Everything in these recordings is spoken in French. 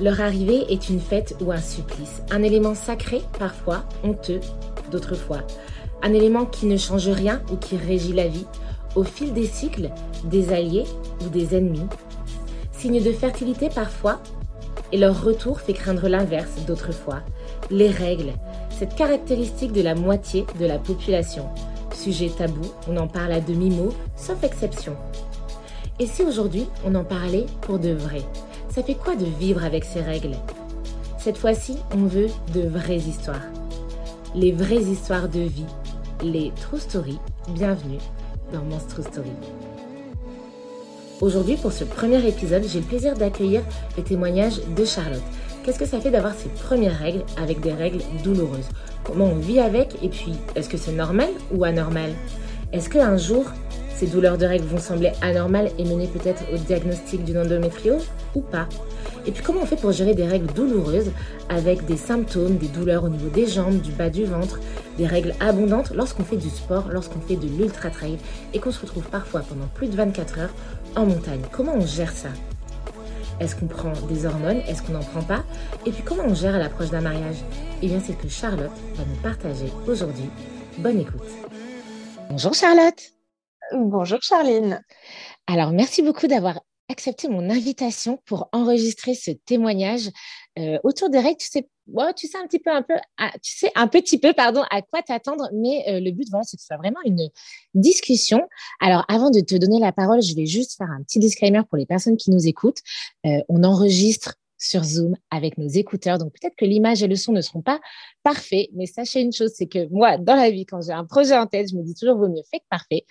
Leur arrivée est une fête ou un supplice, un élément sacré parfois, honteux d'autres fois, un élément qui ne change rien ou qui régit la vie, au fil des cycles, des alliés ou des ennemis. Signe de fertilité parfois, et leur retour fait craindre l'inverse d'autres fois, les règles, cette caractéristique de la moitié de la population. Sujet tabou, on en parle à demi-mot, sauf exception. Et si aujourd'hui on en parlait pour de vrai? Ça fait quoi de vivre avec ces règles? Cette fois-ci, on veut de vraies histoires. Les vraies histoires de vie, les True Stories. Bienvenue dans Monstro Story. Aujourd'hui, pour ce premier épisode, j'ai le plaisir d'accueillir le témoignage de Charlotte. Qu'est-ce que ça fait d'avoir ses premières règles avec des règles douloureuses? Comment on vit avec? Et puis, est-ce que c'est normal ou anormal? Est-ce qu'un jour, douleurs de règles vont sembler anormales et mener peut-être au diagnostic d'une endométriose ou pas Et puis comment on fait pour gérer des règles douloureuses avec des symptômes, des douleurs au niveau des jambes, du bas du ventre, des règles abondantes lorsqu'on fait du sport, lorsqu'on fait de l'ultra trail et qu'on se retrouve parfois pendant plus de 24 heures en montagne? Comment on gère ça? Est-ce qu'on prend des hormones? Est-ce qu'on n'en prend pas? Et puis comment on gère à l'approche d'un mariage? Eh bien c'est que Charlotte va nous partager aujourd'hui. Bonne écoute. Bonjour Charlotte. Bonjour Charline. Alors, merci beaucoup d'avoir accepté mon invitation pour enregistrer ce témoignage euh, autour des règles. Tu sais, tu sais un petit peu, un peu, tu sais un petit peu, pardon, à quoi t'attendre, mais euh, le but, voilà, c'est que ce soit vraiment une discussion. Alors, avant de te donner la parole, je vais juste faire un petit disclaimer pour les personnes qui nous écoutent. Euh, on enregistre sur Zoom avec nos écouteurs. Donc peut-être que l'image et le son ne seront pas parfaits, mais sachez une chose, c'est que moi, dans la vie, quand j'ai un projet en tête, je me dis toujours vaut mieux fait que parfait.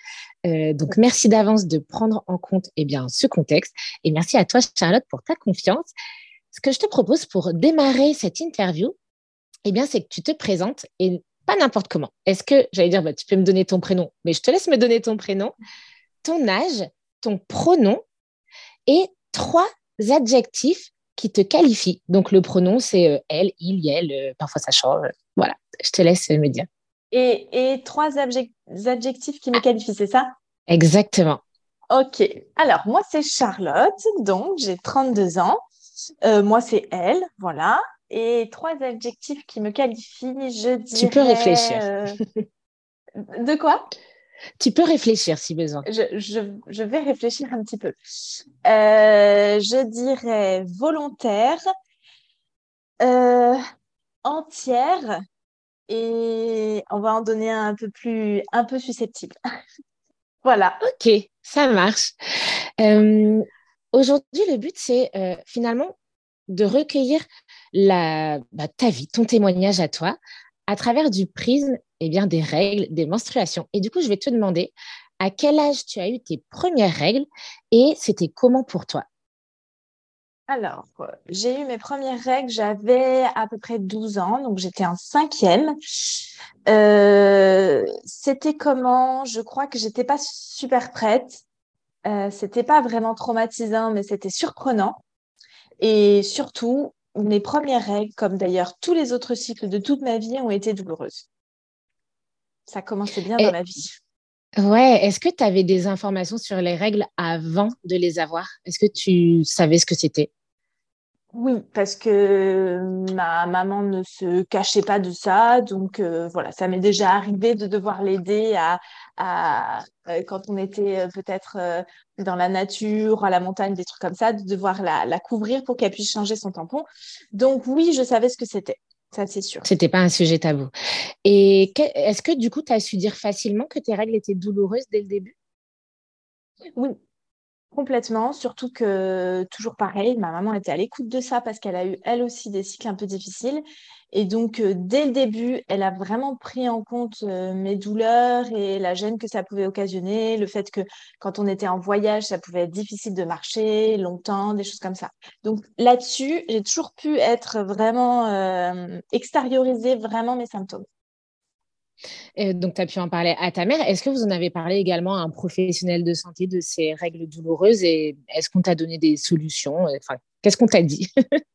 Euh, donc merci d'avance de prendre en compte eh bien, ce contexte. Et merci à toi, Charlotte, pour ta confiance. Ce que je te propose pour démarrer cette interview, eh c'est que tu te présentes et pas n'importe comment. Est-ce que, j'allais dire, bah, tu peux me donner ton prénom, mais je te laisse me donner ton prénom, ton âge, ton pronom et trois adjectifs qui te qualifie. Donc, le pronom, c'est euh, elle, il, elle, euh, parfois ça change. Voilà, je te laisse me dire. Et, trois adjectifs qui me qualifient, c'est ça? Exactement. Ok. Alors, moi, c'est Charlotte, donc j'ai 32 ans. Euh, moi, c'est elle, voilà. Et trois adjectifs qui me qualifient, je dirais... Tu peux réfléchir. De quoi? tu peux réfléchir si besoin. Je, vais réfléchir un petit peu. Euh, je dirais volontaire, euh, entière et on va en donner un peu plus, un peu susceptible. voilà. Ok, ça marche. Euh, aujourd'hui, le but, c'est finalement de recueillir la, bah, ta vie, ton témoignage à toi, à travers du prisme eh bien, des règles, des menstruations. Et du coup, je vais te demander à quel âge tu as eu tes premières règles et c'était comment pour toi? Alors, j'ai eu mes premières règles, j'avais à peu près 12 ans, donc j'étais en cinquième. Euh, c'était comment? Je crois que j'étais pas super prête. Euh, c'était pas vraiment traumatisant, mais c'était surprenant. Et surtout, mes premières règles, comme d'ailleurs tous les autres cycles de toute ma vie, ont été douloureuses. Ça commençait bien dans ma vie. Ouais, est-ce que tu avais des informations sur les règles avant de les avoir? Est-ce que tu savais ce que c'était? Oui, parce que ma maman ne se cachait pas de ça. Donc euh, voilà, ça m'est déjà arrivé de devoir l'aider à, euh, quand on était euh, peut-être dans la nature, à la montagne, des trucs comme ça, de devoir la couvrir pour qu'elle puisse changer son tampon. Donc oui, je savais ce que c'était. Ça, c'est sûr. C'était pas un sujet tabou. Et est-ce que du coup, tu as su dire facilement que tes règles étaient douloureuses dès le début? Oui, Complètement, surtout que toujours pareil, ma maman était à l'écoute de ça parce qu'elle a eu elle aussi des cycles un peu difficiles. Et donc, euh, dès le début, elle a vraiment pris en compte euh, mes douleurs et la gêne que ça pouvait occasionner, le fait que quand on était en voyage, ça pouvait être difficile de marcher longtemps, des choses comme ça. Donc là-dessus, j'ai toujours pu être vraiment euh, extérioriser vraiment mes symptômes donc, tu as pu en parler à ta mère. Est-ce que vous en avez parlé également à un professionnel de santé de ces règles douloureuses et est-ce qu'on t'a donné des solutions? Enfin, qu'est-ce qu'on t'a dit?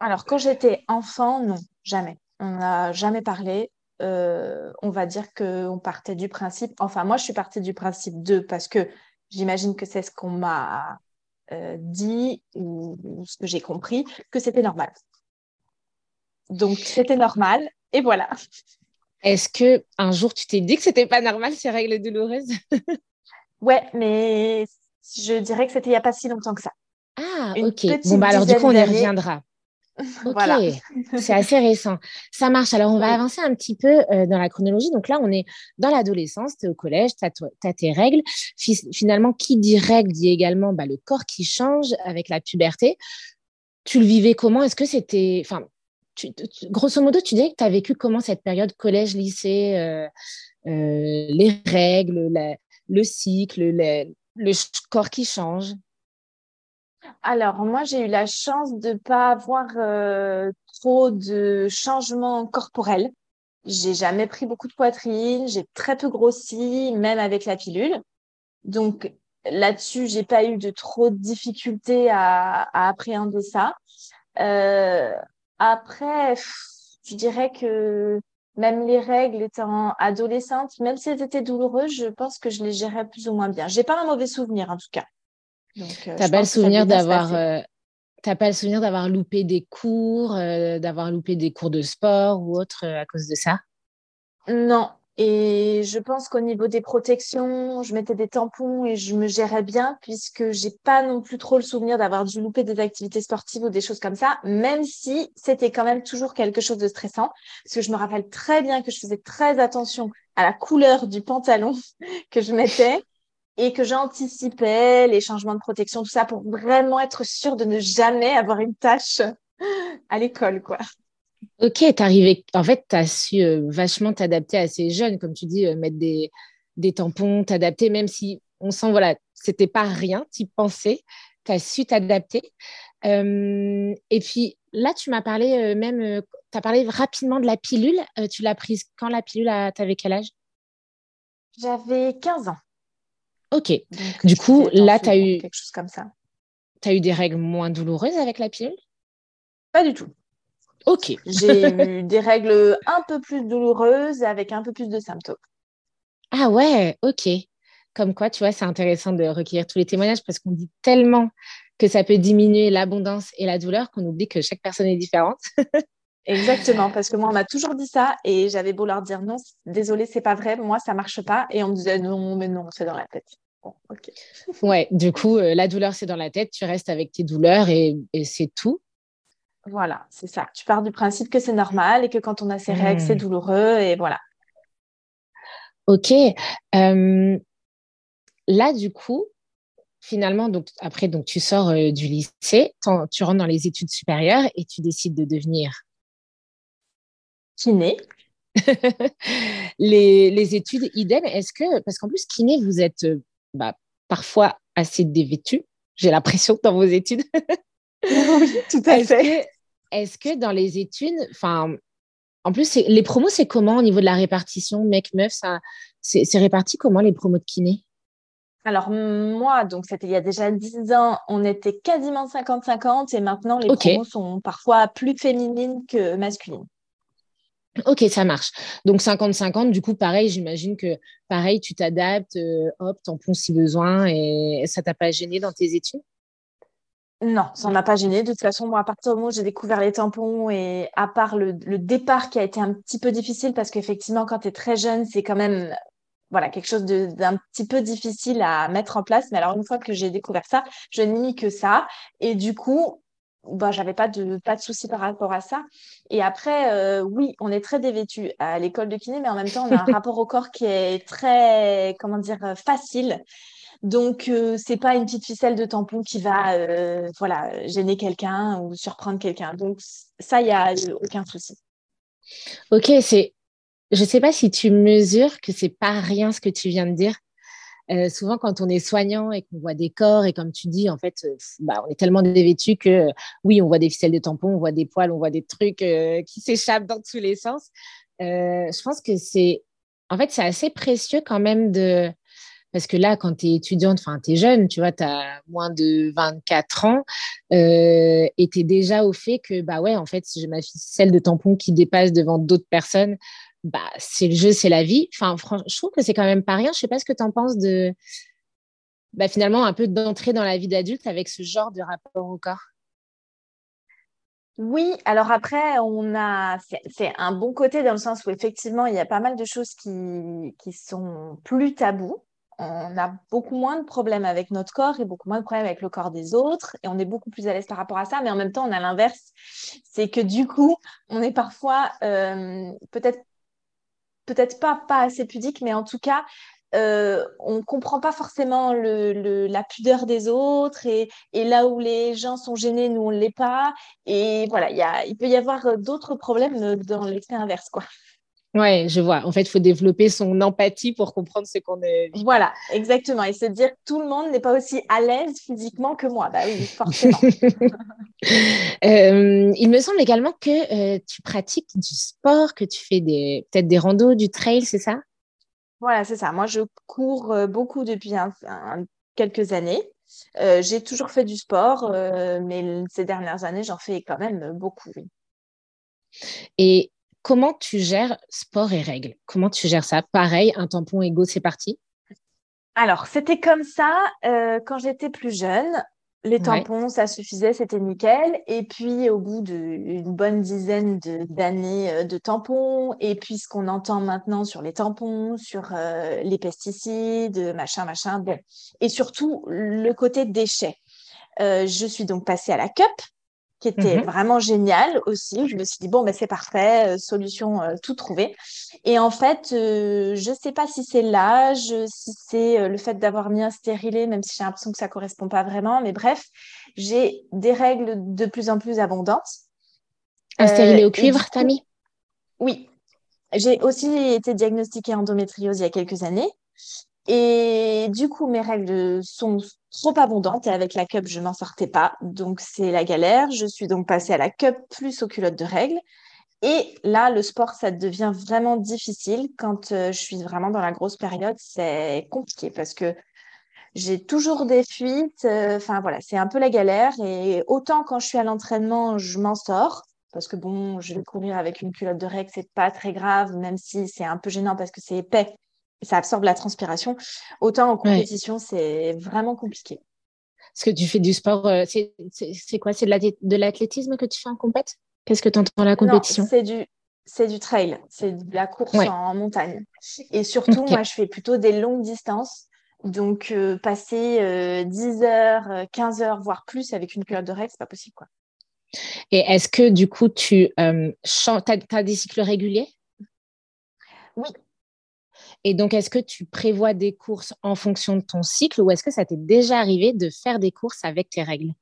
Alors, quand j'étais enfant, non, jamais. On n'a jamais parlé. Euh, on va dire qu'on partait du principe, enfin, moi, je suis partie du principe de, parce que j'imagine que c'est ce qu'on m'a dit ou, ce que j'ai compris que c'était normal. Donc c'était normal et voilà. Est-ce que un jour tu t'es dit que c'était pas normal ces règles douloureuses? Ouais, mais je dirais que c'était il n'y a pas si longtemps que ça. Ah, ok. Bon, bah alors du coup, on y reviendra. Ok, c'est assez récent. Ça marche. Alors, on va avancer un petit peu euh, dans la chronologie. Donc là, on est dans l'adolescence, tu es au collège, tu as, tes règles. Finalement, qui dit règles dit également bah, le corps qui change avec la puberté. Tu le vivais comment? Est-ce que c'était. Enfin, grosso modo, tu disais que tu as vécu comment cette période collège-lycée, euh, euh, les règles, le cycle, le corps qui change? Alors, moi, j'ai eu la chance de ne pas avoir euh, trop de changements corporels. J'ai jamais pris beaucoup de poitrine, j'ai très peu grossi, même avec la pilule. Donc, là-dessus, j'ai pas eu de trop de difficultés à, appréhender ça. Après, je dirais que même les règles étant adolescente, même si elles étaient douloureuses, je pense que je les gérais plus ou moins bien. J'ai pas un mauvais souvenir en tout cas. Donc, euh, pas le souvenir d'avoir euh, T'as pas le souvenir d'avoir loupé des cours, euh, d'avoir loupé des cours de sport ou autre à cause de ça? Non. Et je pense qu'au niveau des protections, je mettais des tampons et je me gérais bien puisque j'ai pas non plus trop le souvenir d'avoir dû louper des activités sportives ou des choses comme ça, même si c'était quand même toujours quelque chose de stressant. Parce que je me rappelle très bien que je faisais très attention à la couleur du pantalon que je mettais et que j'anticipais les changements de protection, tout ça, pour vraiment être sûre de ne jamais avoir une tâche à l'école, quoi. Ok, arrivé. En fait, tu as su euh, vachement t'adapter à ces jeunes, comme tu dis, euh, mettre des, des tampons, t'adapter, même si on sent, voilà, c'était pas rien, tu pensais, tu as su t'adapter. Euh, et puis là, tu m'as parlé même, tu as parlé rapidement de la pilule. tu l'as prise quand la pilule Tu avais quel âge? J'avais 15 ans. Ok. du coup, là, tu as eu. Quelque chose comme ça. Tu as eu des règles moins douloureuses avec la pilule? Pas du tout. Ok. J'ai eu des règles un peu plus douloureuses avec un peu plus de symptômes. Ah ouais, ok. Comme quoi, tu vois, c'est intéressant de recueillir tous les témoignages parce qu'on dit tellement que ça peut diminuer l'abondance et la douleur qu'on oublie que chaque personne est différente. Exactement, parce que moi, on m'a toujours dit ça et j'avais beau leur dire non, désolé, c'est pas vrai, moi, ça marche pas. Et on me disait non, mais non, c'est dans la tête. ouais, du coup, euh, la douleur, c'est dans la tête, tu restes avec tes douleurs et, c'est tout. Voilà, c'est ça. Tu pars du principe que c'est normal et que quand on a ses règles, c'est hmm. douloureux et voilà. Ok. Euh, là, du coup, finalement, donc, après, donc, tu sors euh, du lycée, tu rentres dans les études supérieures et tu décides de devenir kiné. les, les, études, idem. Est-ce que, parce qu'en plus, kiné, vous êtes bah, parfois assez dévêtu, j'ai l'impression, dans vos études. oui, tout à fait. Est-ce que dans les études, enfin, en plus, les promos, c'est comment au niveau de la répartition, mec-meuf, ça, c'est réparti comment les promos de kiné? Alors moi, donc c'était il y a déjà 10 ans, on était quasiment 50-50 et maintenant les promos sont parfois plus féminines que masculines. Ok, ça marche. Donc 50-50, du coup, pareil, j'imagine que pareil, tu t'adaptes, euh, hop, tampon si besoin, et ça t'a pas gêné dans tes études? Non, ça m'a pas gêné. De toute façon, moi, à partir du moment où j'ai découvert les tampons, et à part le, départ qui a été un petit peu difficile, parce qu'effectivement, quand tu es très jeune, c'est quand même voilà, quelque chose d'un petit peu difficile à mettre en place. Mais alors, une fois que j'ai découvert ça, je n'ai mis que ça. Et du coup, bah, j'avais pas de pas de soucis par rapport à ça. Et après, euh, oui, on est très dévêtu à l'école de kiné, mais en même temps, on a un rapport au corps qui est très, comment dire, euh, facile. Donc, euh, c'est pas une petite ficelle de tampon qui va, voilà, gêner quelqu'un ou surprendre quelqu'un. Donc, ça, il y a aucun souci. Ok, c'est. Je sais pas si tu mesures que c'est pas rien ce que tu viens de dire. Euh, souvent, quand on est soignant et qu'on voit des corps, et comme tu dis, en fait, euh, bah, on est tellement dévêtu que oui, on voit des ficelles de tampons, on voit des poils, on voit des trucs euh, qui s'échappent dans tous les sens. je pense que c'est, en fait, c'est assez précieux quand même de, parce que là, quand tu es étudiante, enfin, tu es jeune, tu vois, tu as moins de 24 ans, et tu es déjà au fait que, bah ouais, en fait, si j'ai ma ficelle de tampon qui dépasse devant d'autres personnes, bah, c'est le jeu, c'est la vie. Enfin, franchement, je trouve que c'est quand même pas rien. Je sais pas ce que tu en penses de, bah, finalement un peu d'entrer dans la vie d'adulte avec ce genre de rapport au corps oui, alors après, on a, c'est un bon côté dans le sens où effectivement, il y a pas mal de choses qui, qui sont plus tabous. On a beaucoup moins de problèmes avec notre corps et beaucoup moins de problèmes avec le corps des autres. Et on est beaucoup plus à l'aise par rapport à ça. Mais en même temps, on a l'inverse. C'est que du coup, on est parfois euh, peut-être peut-être pas, assez pudique, mais en tout cas, euh, on ne comprend pas forcément la pudeur des autres et, là où les gens sont gênés, nous, on ne l'est pas. Et voilà, il peut y avoir d'autres problèmes dans l'extrême inverse. Quoi. Ouais, je vois. En fait, il faut développer son empathie pour comprendre ce qu'on est. Voilà, exactement. Et se dire que tout le monde n'est pas aussi à l'aise physiquement que moi. Bah oui, forcément. Euh, il me semble également que euh, tu pratiques du sport, que tu fais des peut-être des randos, du trail, c'est ça? Voilà, c'est ça. Moi, je cours euh, beaucoup depuis quelques années. Euh, j'ai toujours fait du sport, mais ces dernières années, j'en fais quand même beaucoup. Et comment tu gères sport et règles? Comment tu gères ça? Pareil, un tampon égaux, c'est parti? Alors, c'était comme ça quand j'étais plus jeune. Les tampons, ça suffisait, c'était nickel. Et puis, au bout d'une bonne dizaine d'années euh, de, tampons, et puis ce qu'on entend maintenant sur les tampons, sur euh, les pesticides, machin, machin, bon. Et surtout, le côté déchets. Euh, je suis donc passée à la CUP, qui était mhm. vraiment génial aussi. Je me suis dit, bon, ben, c'est parfait, euh, solution euh, tout trouvée. Et en fait, euh, je ne sais pas si c'est l'âge, si c'est le fait d'avoir mis un stérilet, même si j'ai l'impression que ça ne correspond pas vraiment. Mais bref, j'ai des règles de plus en plus abondantes. Un stérilet au cuivre, t'as mis? Oui. J'ai aussi été diagnostiquée endométriose il y a quelques années. Et du coup, mes règles sont trop abondantes et avec la cup, je n'en sortais pas. Donc, c'est la galère. Je suis donc passée à la cup plus aux culottes de règles. Et là, le sport, ça devient vraiment difficile. Quand euh, je suis vraiment dans la grosse période, c'est compliqué parce que j'ai toujours des fuites. Euh, enfin, voilà, c'est un peu la galère. Et autant quand je suis à l'entraînement, je m'en sors. Parce que bon, je vais courir avec une culotte de règles, c'est pas très grave, même si c'est un peu gênant parce que c'est épais ça absorbe la transpiration. Autant en compétition, c'est vraiment compliqué. Est-ce que tu fais du sport, euh, c'est quoi? C'est de l'athlétisme que tu fais en compète? Qu'est-ce que tu entends la compétition? C'est du, du trail, c'est de la course en montagne. Et surtout, moi, je fais plutôt des longues distances. Donc, euh, passer 10 euh, heures, 15 heures, voire plus avec une culotte de règles, c'est pas possible. Quoi. Et est-ce que du coup, tu chantes, tu as, des cycles réguliers? Oui, et donc, est-ce que tu prévois des courses en fonction de ton cycle ou est-ce que ça t'est déjà arrivé de faire des courses avec tes règles?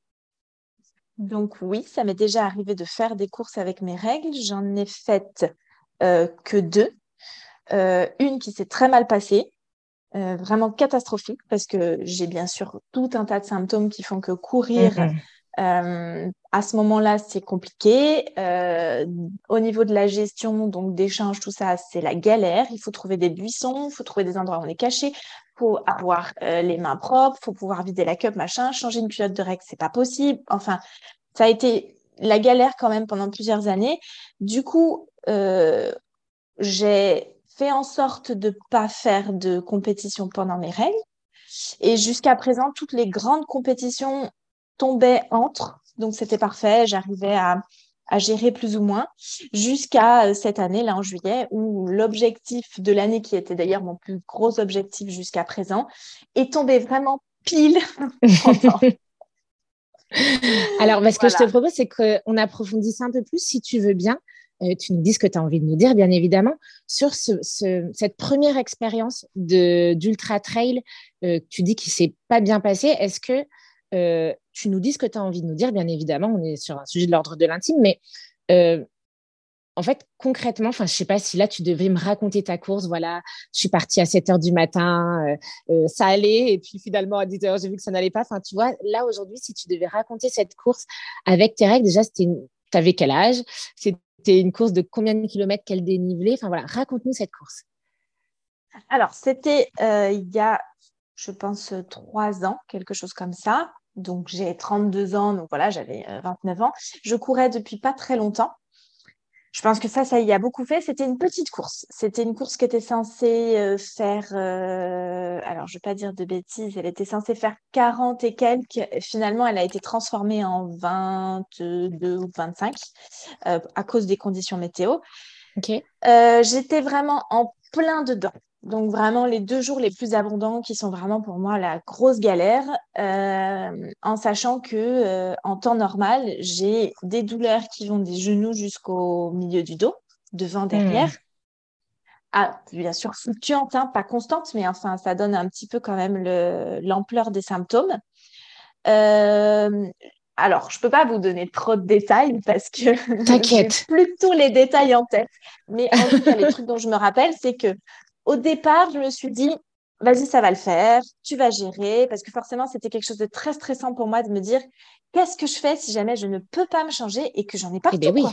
Donc oui, ça m'est déjà arrivé de faire des courses avec mes règles. J'en ai faites euh, que deux. Euh, une qui s'est très mal passée, euh, vraiment catastrophique parce que j'ai bien sûr tout un tas de symptômes qui font que courir mmh euh, à ce moment-là, c'est compliqué. Euh, au niveau de la gestion, donc d'échange, tout ça, c'est la galère. Il faut trouver des buissons, il faut trouver des endroits où on est caché, faut avoir euh, les mains propres, faut pouvoir vider la cup, machin. Changer une culotte de règle, c'est pas possible. Enfin, ça a été la galère quand même pendant plusieurs années. Du coup, j'ai fait en sorte de pas faire de compétition pendant mes règles. Et jusqu'à présent, toutes les grandes compétitions tombait entre. Donc, c'était parfait. J'arrivais à, gérer plus ou moins jusqu'à euh, cette année, là, en juillet, où l'objectif de l'année, qui était d'ailleurs mon plus gros objectif jusqu'à présent, est tombé vraiment pile. Alors, ce que je te propose, c'est qu'on approfondisse un peu plus, si tu veux bien. Euh, tu nous dis ce que tu as envie de nous dire, bien évidemment, sur cette première expérience d'ultra trail. Euh, tu dis qu'il s'est pas bien passé. Est-ce que euh, tu nous dis ce que tu as envie de nous dire, bien évidemment, on est sur un sujet de l'ordre de l'intime, mais euh, en fait, concrètement, enfin, je sais pas si là tu devais me raconter ta course. Voilà, je suis partie à 7 heures du matin, euh, ça allait, et puis finalement à 10 heures, j'ai vu que ça n'allait pas. Enfin, tu vois, là aujourd'hui, si tu devais raconter cette course avec tes règles, déjà, c'était tu avais quel âge? C'était une course de combien de kilomètres, quel dénivelé Enfin voilà, raconte-nous cette course. Alors, c'était il y a, je pense, trois ans, quelque chose comme ça. Donc, j'ai 32 ans, donc voilà, j'avais 29 euh, ans. Je courais depuis pas très longtemps. je pense que ça, ça y a beaucoup fait. C'était une petite course. C'était une course qui était censée euh, faire, euh, alors je ne vais pas dire de bêtises, elle était censée faire 40 et quelques. Finalement, elle a été transformée en 22 ou 25 euh, à cause des conditions météo. J'étais vraiment en plein dedans. Donc vraiment les deux jours les plus abondants qui sont vraiment pour moi la grosse galère, euh, en sachant que euh, en temps normal j'ai des douleurs qui vont des genoux jusqu'au milieu du dos, devant derrière. Hmm. Ah, bien sûr fluctuante, hein, pas constante, mais enfin ça donne un petit peu quand même l'ampleur des symptômes. Euh, alors, je ne peux pas vous donner trop de détails parce que T'inquiète. plus tous les détails en tête. Mais en tout cas, les trucs dont je me rappelle, c'est que au départ, je me suis dit, vas-y, ça va le faire, tu vas gérer, parce que forcément, c'était quelque chose de très stressant pour moi de me dire, qu'est-ce que je fais si jamais je ne peux pas me changer et que j'en ai pas eh ben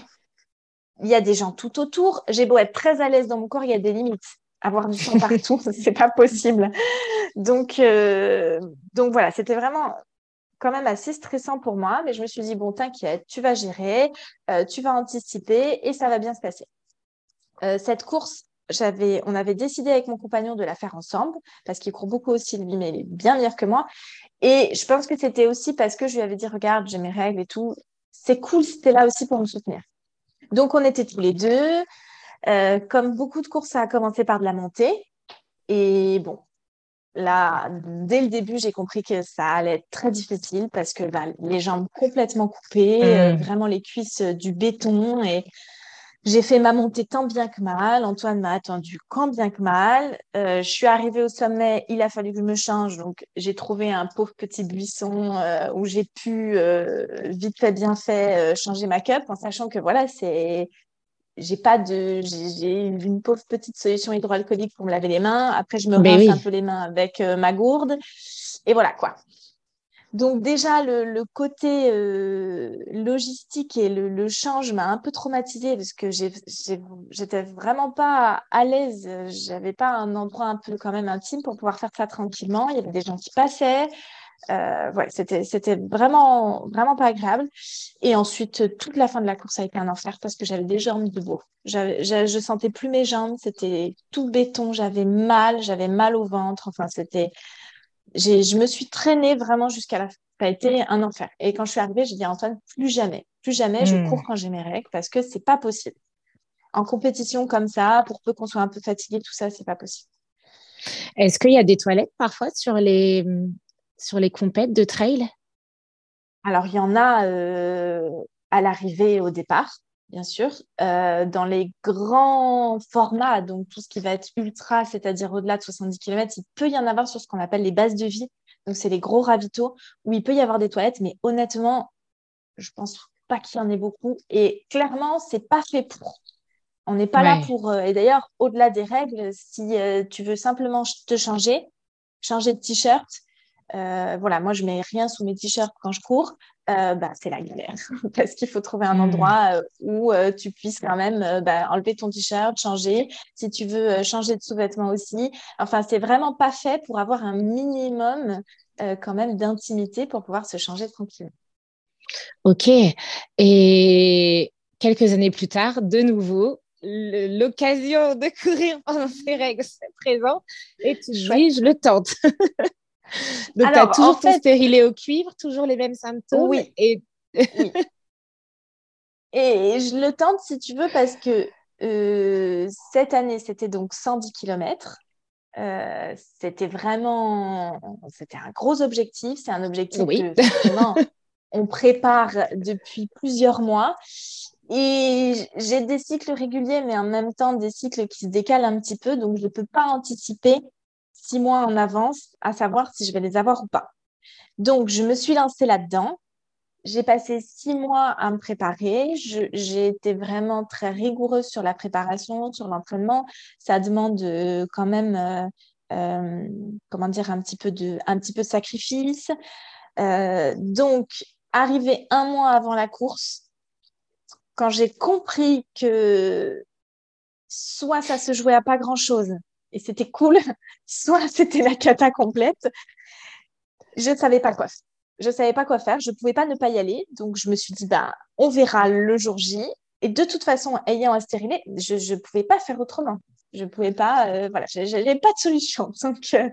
Il y a des gens tout autour. J'ai beau être très à l'aise dans mon corps, il y a des limites. Avoir du sang partout, c'est pas possible. Donc, euh, donc voilà, c'était vraiment quand même assez stressant pour moi, mais je me suis dit, bon, t'inquiète, tu vas gérer, euh, tu vas anticiper et ça va bien se passer. Euh, cette course, j'avais, on avait décidé avec mon compagnon de la faire ensemble parce qu'il court beaucoup aussi, lui, mais il est bien meilleur que moi. Et je pense que c'était aussi parce que je lui avais dit, regarde, j'ai mes règles et tout. C'est cool, c'était là aussi pour me soutenir. Donc, on était tous les deux. Euh, comme beaucoup de courses, ça a commencé par de la montée. Et bon, là, dès le début, j'ai compris que ça allait être très difficile parce que bah, les jambes complètement coupées, euh, mmh. vraiment les cuisses euh, du béton et j'ai fait ma montée tant bien que mal. Antoine m'a attendu quand bien que mal. Euh, je suis arrivée au sommet, il a fallu que je me change. Donc, j'ai trouvé un pauvre petit buisson euh, où j'ai pu, euh, vite fait, bien fait, changer ma cup en sachant que voilà, c'est. J'ai pas de. J'ai une pauvre petite solution hydroalcoolique pour me laver les mains. Après, je me ben rince un peu les mains avec ma gourde. Et voilà quoi. Donc déjà, le, côté euh, logistique et le, change m'a un peu traumatisée parce que j'étais vraiment pas à l'aise. J'avais pas un endroit un peu quand même intime pour pouvoir faire ça tranquillement. Il y avait des gens qui passaient. Euh, c'était c'était vraiment vraiment pas agréable. Et ensuite, toute la fin de la course a été un enfer parce que j'avais des jambes de beau. Je sentais plus mes jambes. C'était tout béton. J'avais mal. J'avais mal au ventre. Enfin, c'était je me suis traînée vraiment jusqu'à la fin. Ça a été un enfer. Et quand je suis arrivée, j'ai dit à Antoine, plus jamais, plus jamais, je hmm. cours quand j'ai mes règles parce que c'est pas possible. En compétition comme ça, pour peu qu'on soit un peu fatigué, tout ça, c'est pas possible. Est-ce qu'il y a des toilettes parfois sur les, sur les compètes de trail? Alors, il y en a euh, à l'arrivée au départ bien sûr. Euh, dans les grands formats, donc tout ce qui va être ultra, c'est-à-dire au-delà de 70 km, il peut y en avoir sur ce qu'on appelle les bases de vie. Donc, c'est les gros ravitaux où il peut y avoir des toilettes, mais honnêtement, je pense pas qu'il y en ait beaucoup. Et clairement, c'est pas fait pour. On n'est pas là pour. Euh, et d'ailleurs, au-delà des règles, si euh, tu veux simplement te changer, changer de t-shirt, euh, voilà, moi, je mets rien sous mes t-shirts quand je cours. Euh, bah, c'est la galère parce qu'il faut trouver un hmm. endroit euh, où tu puisses quand même bah, enlever ton t-shirt, changer. Si tu veux changer de sous-vêtements aussi. Enfin, c'est vraiment pas fait pour avoir un minimum quand même d'intimité pour pouvoir se changer tranquillement. Ok. Et quelques années plus tard, de nouveau, l'occasion de courir pendant ces règles se présente et tu dis, je le tente. Donc, tu as toujours ton stérilet au cuivre, toujours les mêmes symptômes. Oui. Et... et je le tente si tu veux parce que euh, cette année, c'était donc 110 km. Euh, c'était vraiment c'était un gros objectif. C'est un objectif que on prépare depuis plusieurs mois. Et j'ai des cycles réguliers, mais en même temps des cycles qui se décalent un petit peu. Donc, je ne peux pas anticiper six mois en avance à savoir si je vais les avoir ou pas. Donc, je me suis lancée là-dedans. J'ai passé six mois à me préparer. J'ai été vraiment très rigoureuse sur la préparation, sur l'entraînement. Ça demande euh, quand même, euh, euh, comment dire, un petit peu de, un petit peu de sacrifice. donc, arrivé un mois avant la course, quand j'ai compris que soit ça se jouait à pas grand-chose, et c'était cool, soit c'était la cata complète. Je ne savais pas quoi faire. Je ne savais pas quoi faire, je ne pouvais pas ne pas y aller. Donc, je me suis dit, bah, on verra le jour J. Et de toute façon, ayant un stérilet, je ne pouvais pas faire autrement. Je pouvais pas, euh, voilà, je n'avais pas de solution. Donc, euh,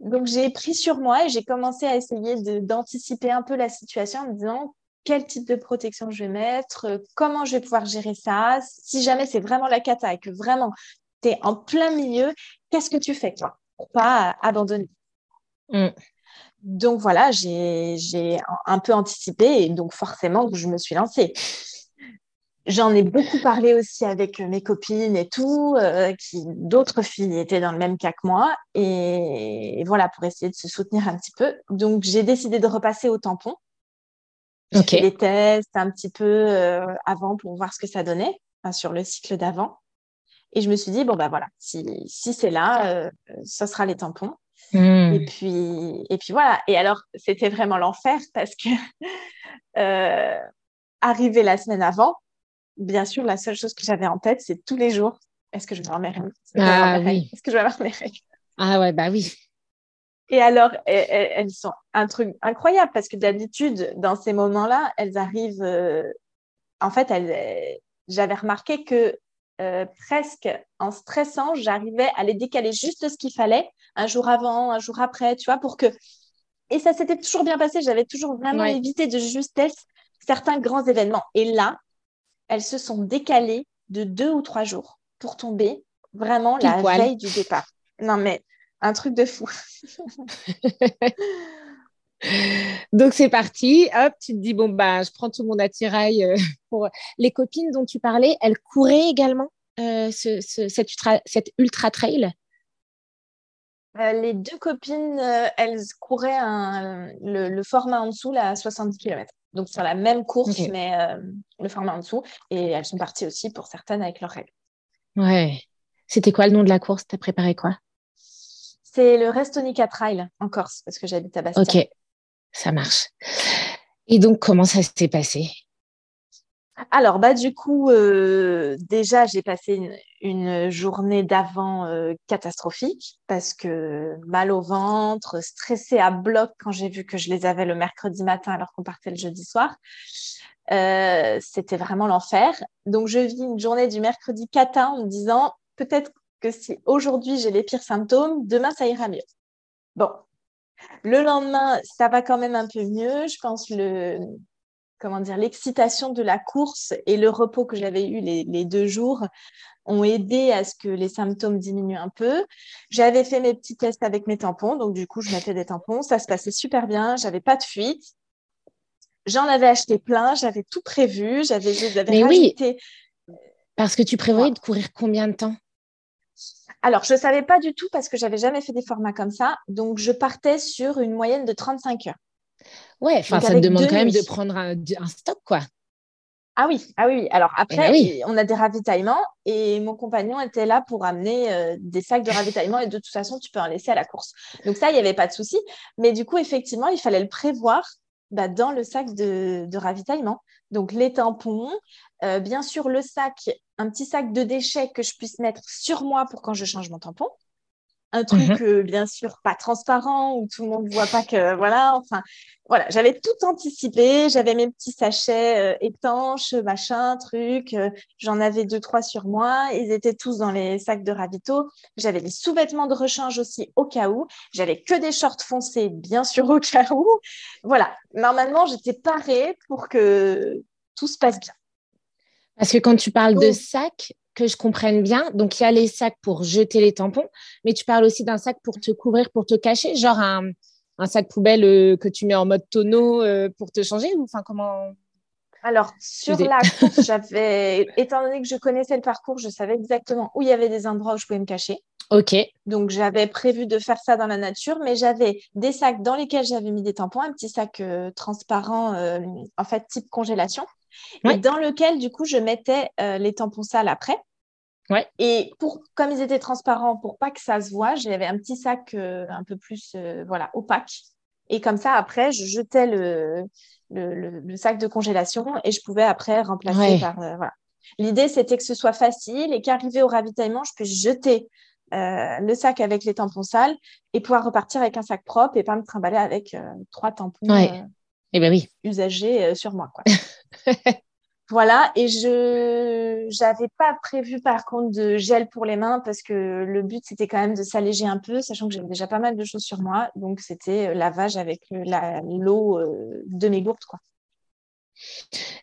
donc j'ai pris sur moi et j'ai commencé à essayer d'anticiper un peu la situation en me disant quel type de protection je vais mettre, comment je vais pouvoir gérer ça. Si jamais c'est vraiment la cata et que vraiment tu es en plein milieu, qu'est-ce que tu fais toi, pour pas abandonner? Mm. Donc voilà, j'ai un peu anticipé et donc forcément je me suis lancée. J'en ai beaucoup parlé aussi avec mes copines et tout, euh, qui d'autres filles étaient dans le même cas que moi, et, voilà pour essayer de se soutenir un petit peu. Donc j'ai décidé de repasser au tampon. J'ai fait des tests un petit peu euh, avant pour voir ce que ça donnait sur le cycle d'avant. Et je me suis dit bon bah voilà, si, si c'est là, euh, ce sera les tampons. Hmm. Et puis et puis voilà. Et alors c'était vraiment l'enfer parce que arrivé la semaine avant, bien sûr, la seule chose que j'avais en tête, c'est tous les jours, est-ce que je vais avoir mes règles? Ah oui. Est-ce que je vais avoir mes règles? Ah ouais, bah oui. Et alors, elles, sont un truc incroyable parce que d'habitude, dans ces moments-là, elles arrivent. Euh, en fait, j'avais remarqué que euh, presque en stressant, j'arrivais à les décaler juste ce qu'il fallait, un jour avant, un jour après, tu vois, pour que. Et ça s'était toujours bien passé. J'avais toujours vraiment évité de justesse certains grands événements. Et là, elles se sont décalées de deux ou trois jours pour tomber vraiment la veille du départ. Non, mais un truc de fou. Donc c'est parti, hop, tu te dis bon bah je prends tout mon attirail euh, pour les copines dont tu parlais, elles couraient également euh, ce, cette, ultra, cette ultra trail? Euh, les deux copines, elles couraient le, format en dessous, là, 70 km. Donc sur la même course, mais euh, le format en dessous. Et elles sont parties aussi pour certaines avec leurs règles. Ouais. C'était quoi le nom de la course? T'as préparé quoi? C'est le Restonica Trail en Corse, parce que j'habite à Bastia. Ok, ça marche. Et donc, comment ça s'est passé? Alors, bah, du coup, euh, déjà, j'ai passé une, journée d'avant euh, catastrophique parce que mal au ventre, stressée à bloc quand j'ai vu que je les avais le mercredi matin alors qu'on partait le jeudi soir. Euh, c'était vraiment l'enfer. Donc, je vis une journée du mercredi cata en me disant peut-être que si aujourd'hui j'ai les pires symptômes, demain ça ira mieux. Bon, le lendemain, ça va quand même un peu mieux. Je pense le comment dire, l'excitation de la course et le repos que j'avais eu les, deux jours ont aidé à ce que les symptômes diminuent un peu. J'avais fait mes petits tests avec mes tampons, donc du coup, je mettais des tampons. Ça se passait super bien, j'avais pas de fuite. J'en avais acheté plein, j'avais tout prévu, j'avais, Mais oui, parce que tu prévoyais de courir combien de temps? Alors, je ne savais pas du tout parce que j'avais jamais fait des formats comme ça. Donc, je partais sur une moyenne de 35 heures. Ouais, enfin, ça te demande quand même de prendre un, stock, quoi. Ah oui, ah oui. Alors eh après, ben on a des ravitaillements et mon compagnon était là pour amener euh, des sacs de ravitaillement et de toute façon, tu peux en laisser à la course. Donc ça, il n'y avait pas de souci. Mais du coup, effectivement, il fallait le prévoir bah, dans le sac de, ravitaillement. Donc les tampons, euh, bien sûr le sac, un petit sac de déchets que je puisse mettre sur moi pour quand je change mon tampon. Un truc mhm. euh, bien sûr pas transparent où tout le monde voit pas que voilà enfin voilà j'avais tout anticipé j'avais mes petits sachets euh, étanches machin truc euh, j'en avais deux trois sur moi ils étaient tous dans les sacs de ravito. J'avais les sous-vêtements de rechange aussi au cas où. J'avais que des shorts foncés bien sûr au cas où. Voilà. Normalement j'étais parée pour que tout se passe bien parce que quand tu parles de sacs que je comprenne bien, donc il y a les sacs pour jeter les tampons, mais tu parles aussi d'un sac pour te couvrir, pour te cacher, genre un, sac poubelle euh, que tu mets en mode tonneau euh, pour te changer ou enfin comment alors, sur la course, j'avais, étant donné que je connaissais le parcours, je savais exactement où il y avait des endroits où je pouvais me cacher. Ok. Donc, j'avais prévu de faire ça dans la nature, mais j'avais des sacs dans lesquels j'avais mis des tampons, un petit sac euh, transparent, en fait, type congélation, et dans lequel, du coup, je mettais les tampons sales après. Ouais. Et pour, comme ils étaient transparents, pour pas que ça se voit, j'avais un petit sac euh, un peu plus euh, voilà, opaque. Et comme ça, après, je jetais le, le, le, sac de congélation et je pouvais après remplacer par. Euh, voilà. L'idée, c'était que ce soit facile et qu'arrivé au ravitaillement, je puisse jeter le sac avec les tampons sales et pouvoir repartir avec un sac propre et pas me trimballer avec trois tampons eh ben oui. usagés sur moi. Quoi. Voilà, et je n'avais pas prévu par contre de gel pour les mains parce que le but c'était quand même de s'alléger un peu, sachant que j'avais déjà pas mal de choses sur moi. Donc c'était lavage avec l'eau de mes gourdes. Quoi.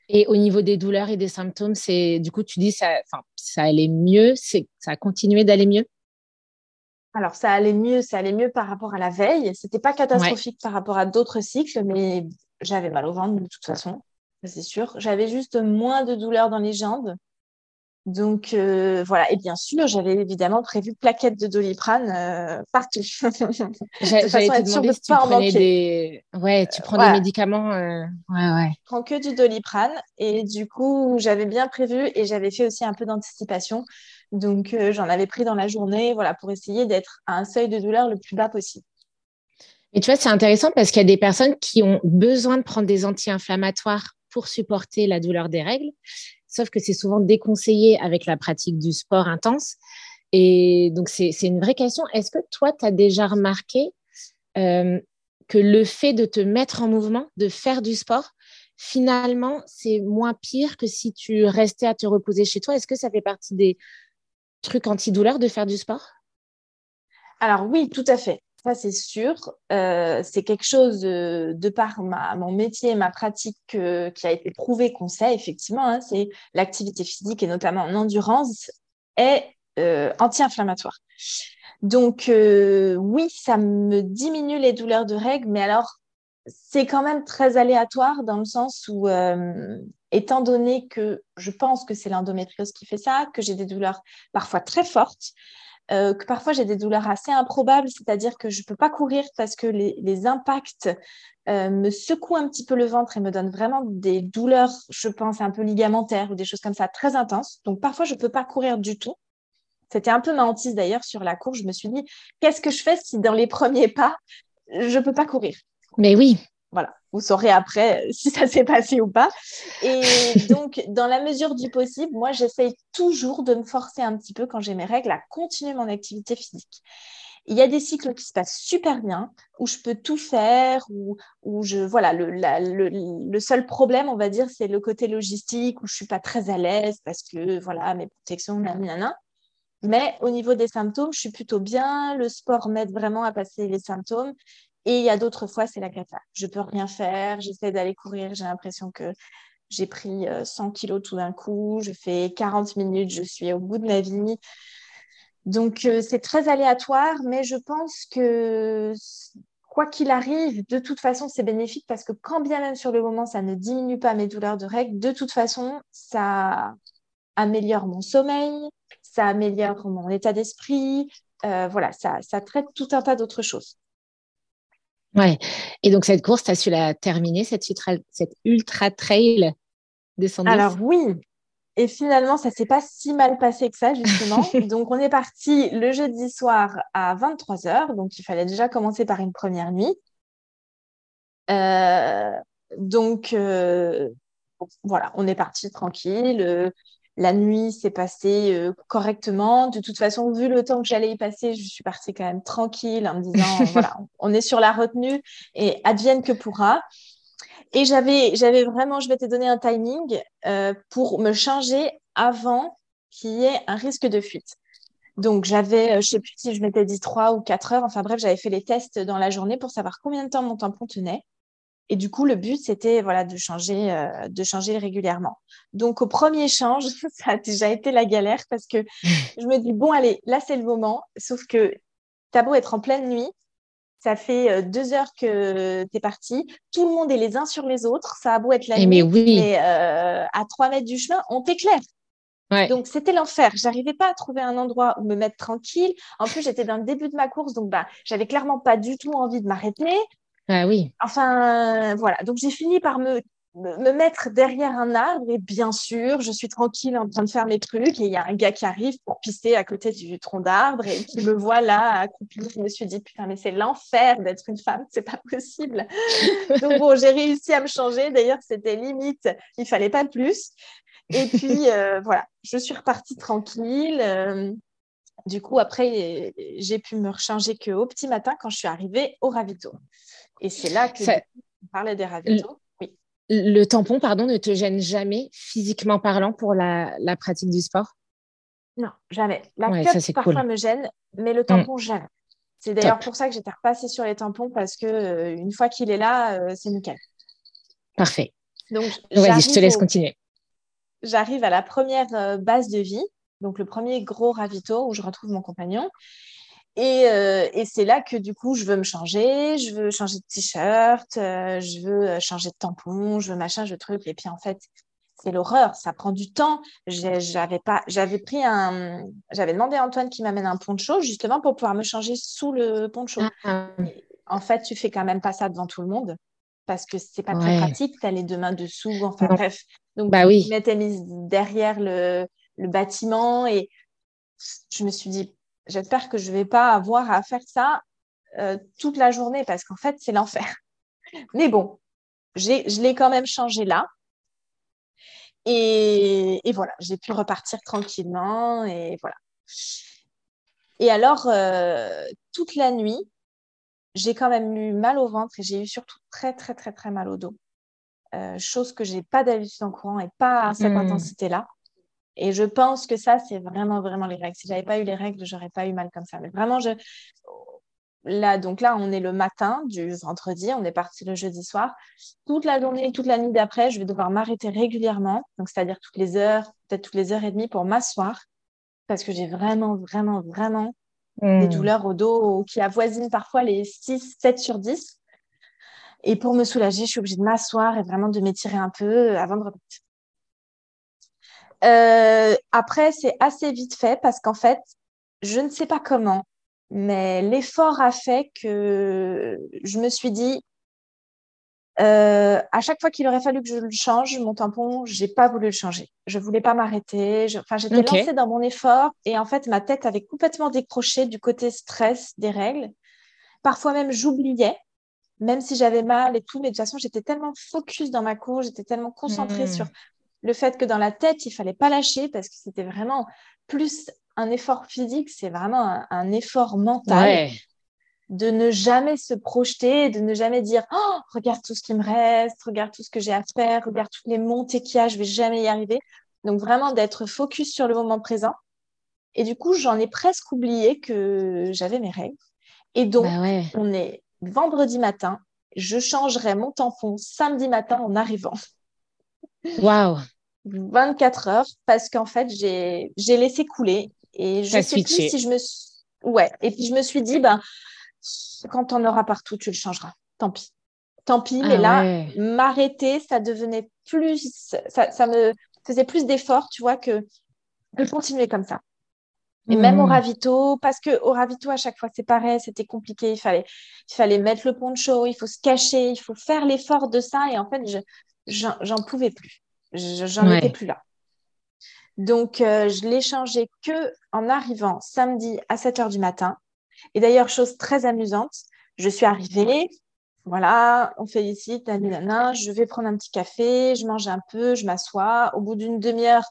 Et au niveau des douleurs et des symptômes, c'est du coup tu dis ça, ça allait mieux, c'est ça a continué d'aller mieux? Alors ça allait mieux, ça allait mieux par rapport à la veille. C'était pas catastrophique par rapport à d'autres cycles, mais j'avais mal au ventre de toute façon c'est sûr. J'avais juste moins de douleur dans les jambes. Donc euh, voilà, et bien sûr, j'avais évidemment prévu plaquettes de doliprane euh, partout. J'allais te demander si tu prenais des, ouais, tu prends des médicaments. Euh... Ouais, ouais. Je prends que du doliprane et du coup, j'avais bien prévu et j'avais fait aussi un peu d'anticipation. Donc j'en avais pris dans la journée, voilà, pour essayer d'être à un seuil de douleur le plus bas possible. Et tu vois, c'est intéressant parce qu'il y a des personnes qui ont besoin de prendre des anti-inflammatoires pour supporter la douleur des règles, sauf que c'est souvent déconseillé avec la pratique du sport intense. Et donc, c'est une vraie question. Est-ce que toi, tu as déjà remarqué euh, que le fait de te mettre en mouvement, de faire du sport, finalement, c'est moins pire que si tu restais à te reposer chez toi? Est-ce que ça fait partie des trucs antidouleurs de faire du sport? Alors oui, tout à fait. Ça, c'est sûr. Euh, c'est quelque chose de, par mon métier ma pratique qui a été prouvé qu'on sait, effectivement. Hein, c'est l'activité physique et notamment en endurance est euh, anti-inflammatoire. Donc, euh, oui, ça me diminue les douleurs de règles, mais alors, c'est quand même très aléatoire dans le sens où, étant donné que je pense que c'est l'endométriose qui fait ça, que j'ai des douleurs parfois très fortes, euh, que parfois j'ai des douleurs assez improbables, c'est-à-dire que je ne peux pas courir parce que les, impacts euh, me secouent un petit peu le ventre et me donnent vraiment des douleurs, je pense, un peu ligamentaires ou des choses comme ça très intenses. Donc parfois, je ne peux pas courir du tout. C'était un peu ma hantise d'ailleurs sur la course. Je me suis dit, qu'est-ce que je fais si dans les premiers pas, je ne peux pas courir? Mais oui, voilà, vous saurez après si ça s'est passé ou pas. Et donc, dans la mesure du possible, moi, j'essaye toujours de me forcer un petit peu quand j'ai mes règles à continuer mon activité physique. Il y a des cycles qui se passent super bien, où je peux tout faire, où, où je, voilà, le, le, seul problème, on va dire, c'est le côté logistique, où je suis pas très à l'aise parce que, voilà, mes protections, nanana. Mais au niveau des symptômes, je suis plutôt bien. Le sport m'aide vraiment à passer les symptômes. Et il y a d'autres fois, c'est la cata. Je peux rien faire, j'essaie d'aller courir, j'ai l'impression que j'ai pris 100 euh, kilos tout d'un coup, je fais 40 minutes, je suis au bout de ma vie. Donc, euh, c'est très aléatoire, mais je pense que quoi qu'il arrive, de toute façon, c'est bénéfique parce que quand bien même sur le moment, ça ne diminue pas mes douleurs de règles, de toute façon, ça améliore mon sommeil, ça améliore mon état d'esprit, euh, voilà, ça, ça traite tout un tas d'autres choses. Ouais. Et donc, cette course, tu as su la terminer, cette ultra, cette ultra trail descendue Alors, oui. Et finalement, ça s'est pas si mal passé que ça, justement. donc, on est parti le jeudi soir à 23h. Donc, il fallait déjà commencer par une première nuit. Euh, donc, euh, voilà, on est parti tranquille la nuit s'est passée euh, correctement. De toute façon, vu le temps que j'allais y passer, je suis partie quand même tranquille en me disant, voilà, on est sur la retenue et advienne que pourra. Et j'avais, j'avais vraiment, je vais te donner un timing euh, pour me changer avant qu'il y ait un risque de fuite. Donc, j'avais, euh, je ne sais plus si je m'étais dit 3 ou 4 heures. Enfin bref, j'avais fait les tests dans la journée pour savoir combien de temps mon tampon tenait. Et du coup, le but, c'était voilà, de, changer, euh, de changer régulièrement. Donc, au premier change, ça a déjà été la galère parce que je me dis, bon, allez, là, c'est le moment. Sauf que tu as beau être en pleine nuit, ça fait euh, deux heures que tu es parti. Tout le monde est les uns sur les autres. Ça a beau être la eh, nuit, mais, euh, à trois mètres du chemin, on t'éclaire. Donc, c'était l'enfer. J'arrivais pas à trouver un endroit où me mettre tranquille. En plus, j'étais dans le début de ma course, donc bah, j'avais clairement pas du tout envie de m'arrêter. Ah oui. Enfin, voilà. Donc, j'ai fini par me, me mettre derrière un arbre et bien sûr, je suis tranquille en train de faire mes trucs et il y a un gars qui arrive pour pisser à côté du tronc d'arbre et qui me voit là accroupi. Je me suis dit, putain, mais c'est l'enfer d'être une femme, c'est pas possible. Donc, bon, j'ai réussi à me changer. D'ailleurs, c'était limite, il fallait pas plus. Et puis, euh, voilà, je suis repartie tranquille. Euh, du coup, après, j'ai pu me recharger qu'au petit matin quand je suis arrivée au ravito. Et c'est là que on parlait des ravitaux. Oui. le tampon, pardon, ne te gêne jamais physiquement parlant pour la, pratique du sport? Non, jamais. La ouais, parfois me gêne, mais le mm. tampon, jamais. C'est d'ailleurs pour ça que j'étais repassée sur les tampons parce que euh, une fois qu'il est là, euh, c'est nickel. Parfait. Donc, vas-y, je te laisse continuer. J'arrive à la première euh, base de vie, donc le premier gros ravito où je retrouve mon compagnon. Et, et c'est là que du coup, je veux me changer, je veux changer de t-shirt, je veux changer de tampon, je veux machin, je truc. Et puis en fait, c'est l'horreur, ça prend du temps. J'avais pas, j'avais pris un, j'avais demandé à Antoine qui m'amène un poncho justement pour pouvoir me changer sous le poncho. Ah. En fait, tu fais quand même pas ça devant tout le monde parce que c'est pas très pratique. Tu as les deux mains dessous, enfin bref. Donc, bah oui. je m'étais mise derrière le, le bâtiment et je me suis dit, j'espère que je vais pas avoir à faire ça euh, toute la journée parce qu'en fait, c'est l'enfer. Mais bon, je l'ai quand même changé là. Et, voilà, j'ai pu repartir tranquillement et voilà. Et alors, euh, toute la nuit, j'ai quand même eu mal au ventre et j'ai eu surtout très, très, très, très mal au dos. Euh, chose que j'ai pas d'habitude en courant et pas à cette hmm. intensité-là. Et je pense que ça, c'est vraiment, vraiment les règles. Si j'avais pas eu les règles, j'aurais pas eu mal comme ça. Mais vraiment, je, là, donc là, on est le matin du vendredi, on est parti le jeudi soir. Toute la journée, toute la nuit d'après, je vais devoir m'arrêter régulièrement, donc c'est-à-dire toutes les heures, peut-être toutes les heures et demie pour m'asseoir, parce que j'ai vraiment, vraiment, vraiment des hmm. douleurs au dos qui avoisinent parfois les 6, 7 sur 10. Et pour me soulager, je suis obligée de m'asseoir et vraiment de m'étirer un peu avant de repartir. Euh, après, c'est assez vite fait parce qu'en fait, je ne sais pas comment, mais l'effort a fait que je me suis dit, euh, à chaque fois qu'il aurait fallu que je le change, mon tampon, j'ai pas voulu le changer. Je voulais pas m'arrêter. Enfin, j'étais lancée dans mon effort et en fait, ma tête avait complètement décroché du côté stress des règles. Parfois même, j'oubliais, même si j'avais mal et tout, mais de toute façon, j'étais tellement focus dans ma cour, j'étais tellement concentrée hmm. sur le fait que dans la tête, il fallait pas lâcher parce que c'était vraiment plus un effort physique, c'est vraiment un, effort mental. De ne jamais se projeter, de ne jamais dire oh, regarde tout ce qui me reste, regarde tout ce que j'ai à faire, regarde toutes les montées qu'il y a, je vais jamais y arriver. Donc vraiment d'être focus sur le moment présent. Et du coup, j'en ai presque oublié que j'avais mes règles. Et donc, bah on est vendredi matin. Je changerai mon tampon samedi matin en arrivant. Waouh 24 heures parce qu'en fait, j'ai laissé couler et je sais plus si je me suis... Ouais. Et puis je me suis dit, ben, quand on aura partout, tu le changeras. Tant pis. Tant pis. mais ah là, m'arrêter, ça devenait plus... Ça, me faisait plus d'efforts, tu vois, que de continuer comme ça. Et même au hmm. ravito, parce que au ravito, à chaque fois, c'est pareil, c'était compliqué. Il fallait, il fallait mettre le poncho, il faut se cacher, il faut faire l'effort de ça. Et en fait, je j'en pouvais plus. J'en étais plus là. Donc, euh, je l'ai changé que en arrivant samedi à 7 heures du matin. Et d'ailleurs, chose très amusante, je suis arrivée, voilà, on félicite, nanana, je vais prendre un petit café, je mange un peu, je m'assois. Au bout d'une demi-heure,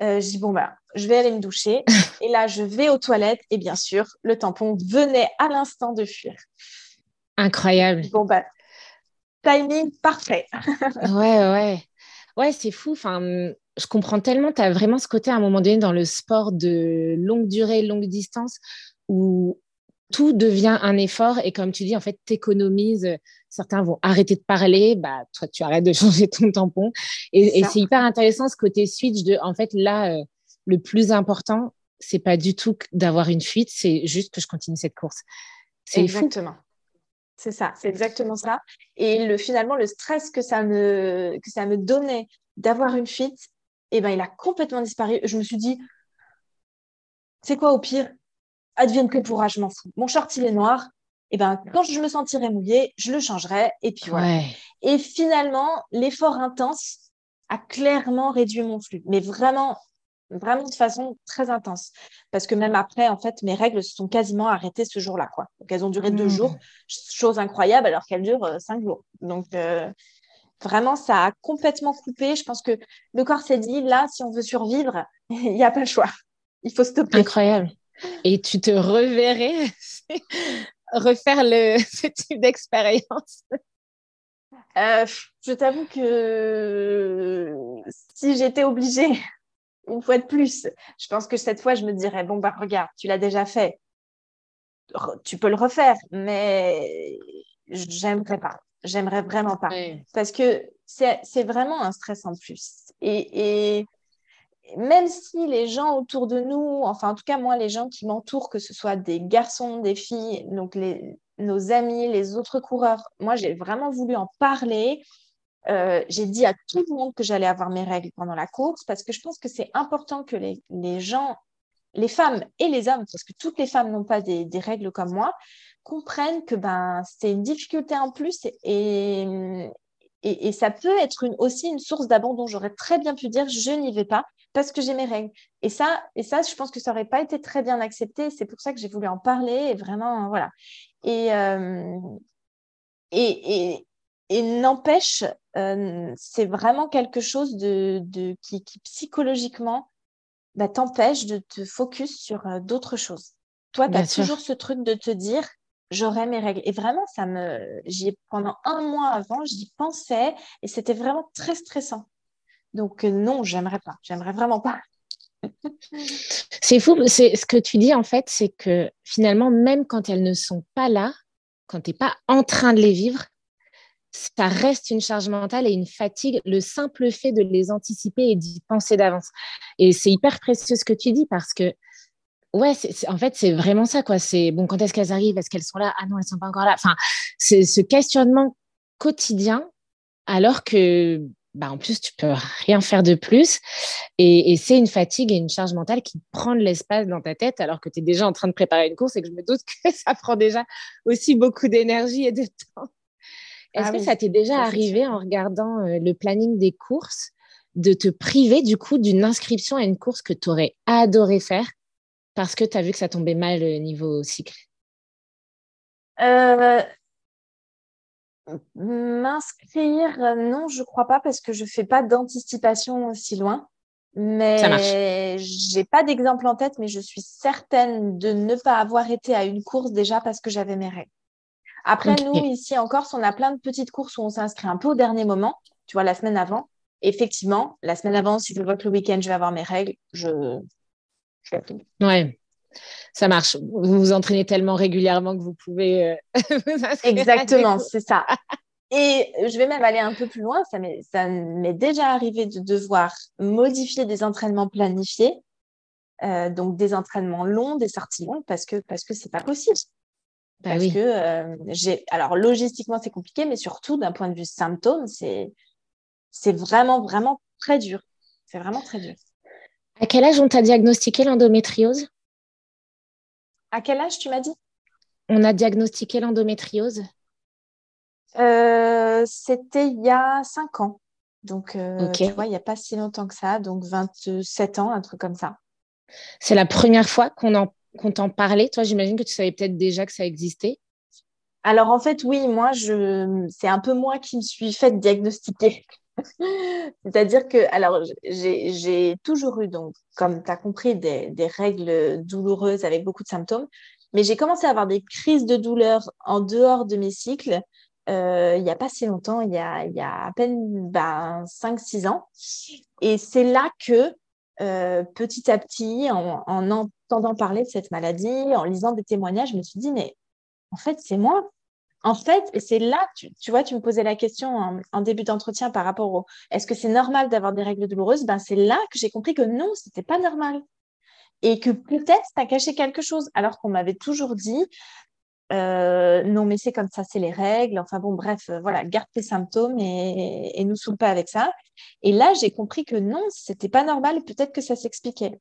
euh, je dis, bon, ben, je vais aller me doucher. et là, je vais aux toilettes et bien sûr, le tampon venait à l'instant de fuir. Incroyable. Bon, ben, timing parfait. ouais, ouais. Ouais, c'est fou. Enfin, je comprends tellement, tu as vraiment ce côté à un moment donné dans le sport de longue durée, longue distance, où tout devient un effort et comme tu dis, en fait, tu économises. Certains vont arrêter de parler, bah, toi, tu arrêtes de changer ton tampon. Et, c'est hyper intéressant ce côté switch de, en fait, là, euh, le plus important, c'est pas du tout d'avoir une fuite, c'est juste que je continue cette course. C'est Exactement. C'est ça, c'est exactement ça. Et le, finalement, le stress que ça me, que ça me donnait d'avoir une fuite, eh ben, il a complètement disparu. Je me suis dit, c'est quoi au pire? Advienne que pourra, je m'en fous. Mon short, il est noir. Et eh ben, quand je me sentirai mouillée, je le changerai. Et puis voilà. Et finalement, l'effort intense a clairement réduit mon flux. Mais vraiment, vraiment de façon très intense. Parce que même après, en fait, mes règles se sont quasiment arrêtées ce jour-là. Quoi. Donc, elles ont duré deux mmh. jours, chose incroyable, alors qu'elles durent euh, cinq jours. Donc, euh, vraiment, ça a complètement coupé. Je pense que le corps s'est dit, là, si on veut survivre, il n'y a pas le choix. Il faut stopper. Incroyable. Et tu te reverrais refaire le, ce type d'expérience? Euh, je t'avoue que si j'étais obligée, une fois de plus, je pense que cette fois, je me dirais, bon, bah regarde, tu l'as déjà fait. Tu peux le refaire, mais j'aimerais pas. J'aimerais vraiment pas. Parce que c'est vraiment un stress en plus. Et, et, même si les gens autour de nous, enfin en tout cas moi, les gens qui m'entourent, que ce soit des garçons, des filles, donc les, nos amis, les autres coureurs. Moi, j'ai vraiment voulu en parler. Euh, j'ai dit à tout le monde que j'allais avoir mes règles pendant la course parce que je pense que c'est important que les, gens, les femmes et les hommes, parce que toutes les femmes n'ont pas des, règles comme moi, comprennent que ben, c'est une difficulté en plus et, et, ça peut être aussi une source d'abandon. J'aurais très bien pu dire je n'y vais pas parce que j'ai mes règles. Et ça, et ça, je pense que ça n'aurait pas été très bien accepté. C'est pour ça que j'ai voulu en parler et vraiment, voilà. Euh, et, et, et, n'empêche, euh, c'est vraiment quelque chose de, de qui, psychologiquement bah, t'empêche de te focus sur euh, d'autres choses. Toi, tu as toujours ce truc de te dire j'aurai mes règles. Et vraiment, ça me, j'y pendant un mois avant, j'y pensais et c'était vraiment très stressant. Donc non, j'aimerais pas. J'aimerais vraiment pas. C'est fou, c'est ce que tu dis en fait, c'est que finalement, même quand elles ne sont pas là, quand tu n'es pas en train de les vivre, ça reste une charge mentale et une fatigue, le simple fait de les anticiper et d'y penser d'avance. Et c'est hyper précieux ce que tu dis parce que, ouais, en fait, c'est vraiment ça, quoi. C'est bon, quand est-ce qu'elles arrivent? Est-ce qu'elles sont là? Ah non, elles sont pas encore là. Enfin, c'est ce questionnement quotidien alors que bah, en plus, tu peux rien faire de plus. Et, c'est une fatigue et une charge mentale qui prend de l'espace dans ta tête alors que tu es déjà en train de préparer une course et que je me doute que ça prend déjà aussi beaucoup d'énergie et de temps. Est-ce ah que ça t'est déjà arrivé en regardant euh, le planning des courses de te priver du coup d'une inscription à une course que tu aurais adoré faire parce que tu as vu que ça tombait mal au niveau cycle? Euh, M'inscrire, euh, non, je crois pas parce que je fais pas d'anticipation aussi loin. Mais j'ai pas d'exemple en tête, mais je suis certaine de ne pas avoir été à une course déjà parce que j'avais mes règles. Après, nous, ici en Corse, on a plein de petites courses où on s'inscrit un peu au dernier moment, tu vois, la semaine avant. Effectivement, la semaine avant, si je vois que le week-end, je vais avoir mes règles, je, je Ouais, ça marche. Vous vous entraînez tellement régulièrement que vous pouvez euh, vous Exactement, c'est ça. Et je vais même aller un peu plus loin. Ça m'est déjà arrivé de devoir modifier des entraînements planifiés, euh, donc des entraînements longs, des sorties longues, parce que parce que c'est pas possible. Bah parce que euh, j'ai. Alors logistiquement c'est compliqué, mais surtout d'un point de vue symptômes, c'est vraiment vraiment très dur. C'est vraiment très dur. À quel âge on t'a diagnostiqué l'endométriose? À quel âge tu m'as dit? On a diagnostiqué l'endométriose euh, C'était il y a 5 ans. Donc, euh, tu vois, il n'y a pas si longtemps que ça, donc 27 ans, un truc comme ça. C'est la première fois qu'on t'en parlait. Toi, j'imagine que tu savais peut-être déjà que ça existait. Alors, en fait, oui, moi, je... c'est un peu moi qui me suis faite diagnostiquer. C'est-à-dire que, alors, j'ai toujours eu, donc, comme tu as compris, des, règles douloureuses avec beaucoup de symptômes, mais j'ai commencé à avoir des crises de douleur en dehors de mes cycles euh, il n'y a pas si longtemps, il y a, y a à peine ben, 5-6 ans. Et c'est là que, euh, petit à petit, en, en entendant parler de cette maladie, en lisant des témoignages, je me suis dit, mais en fait, c'est moi en fait, et c'est là, tu, vois, tu me posais la question en, début d'entretien par rapport au est-ce que c'est normal d'avoir des règles douloureuses? Ben, C'est là que j'ai compris que non, c'était pas normal. Et que peut-être tu as caché quelque chose, alors qu'on m'avait toujours dit euh, non, mais c'est comme ça, c'est les règles. Enfin bon, bref, euh, voilà, garde tes symptômes et, et nous saoule pas avec ça. Et là, j'ai compris que non, c'était pas normal. Peut-être que ça s'expliquait.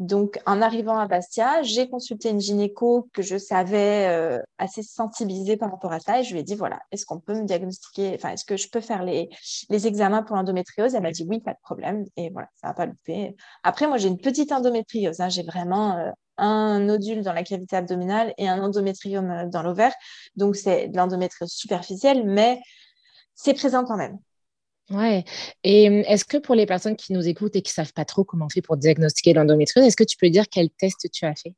Donc, en arrivant à Bastia, j'ai consulté une gynéco que je savais euh, assez sensibilisée par rapport à ça et je lui ai dit, voilà, est-ce qu'on peut me diagnostiquer, enfin, est-ce que je peux faire les, examens pour l'endométriose? Elle m'a dit oui, pas de problème. Et voilà, ça n'a pas loupé. Après, moi, j'ai une petite endométriose. Hein. j'ai vraiment euh, un nodule dans la cavité abdominale et un endométrium euh, dans l'ovaire. Donc, c'est de l'endométriose superficielle, mais c'est présent quand même. Ouais. Et hum, est-ce que pour les personnes qui nous écoutent et qui ne savent pas trop comment on fait pour diagnostiquer l'endométriose, est-ce que tu peux dire quel test tu as fait?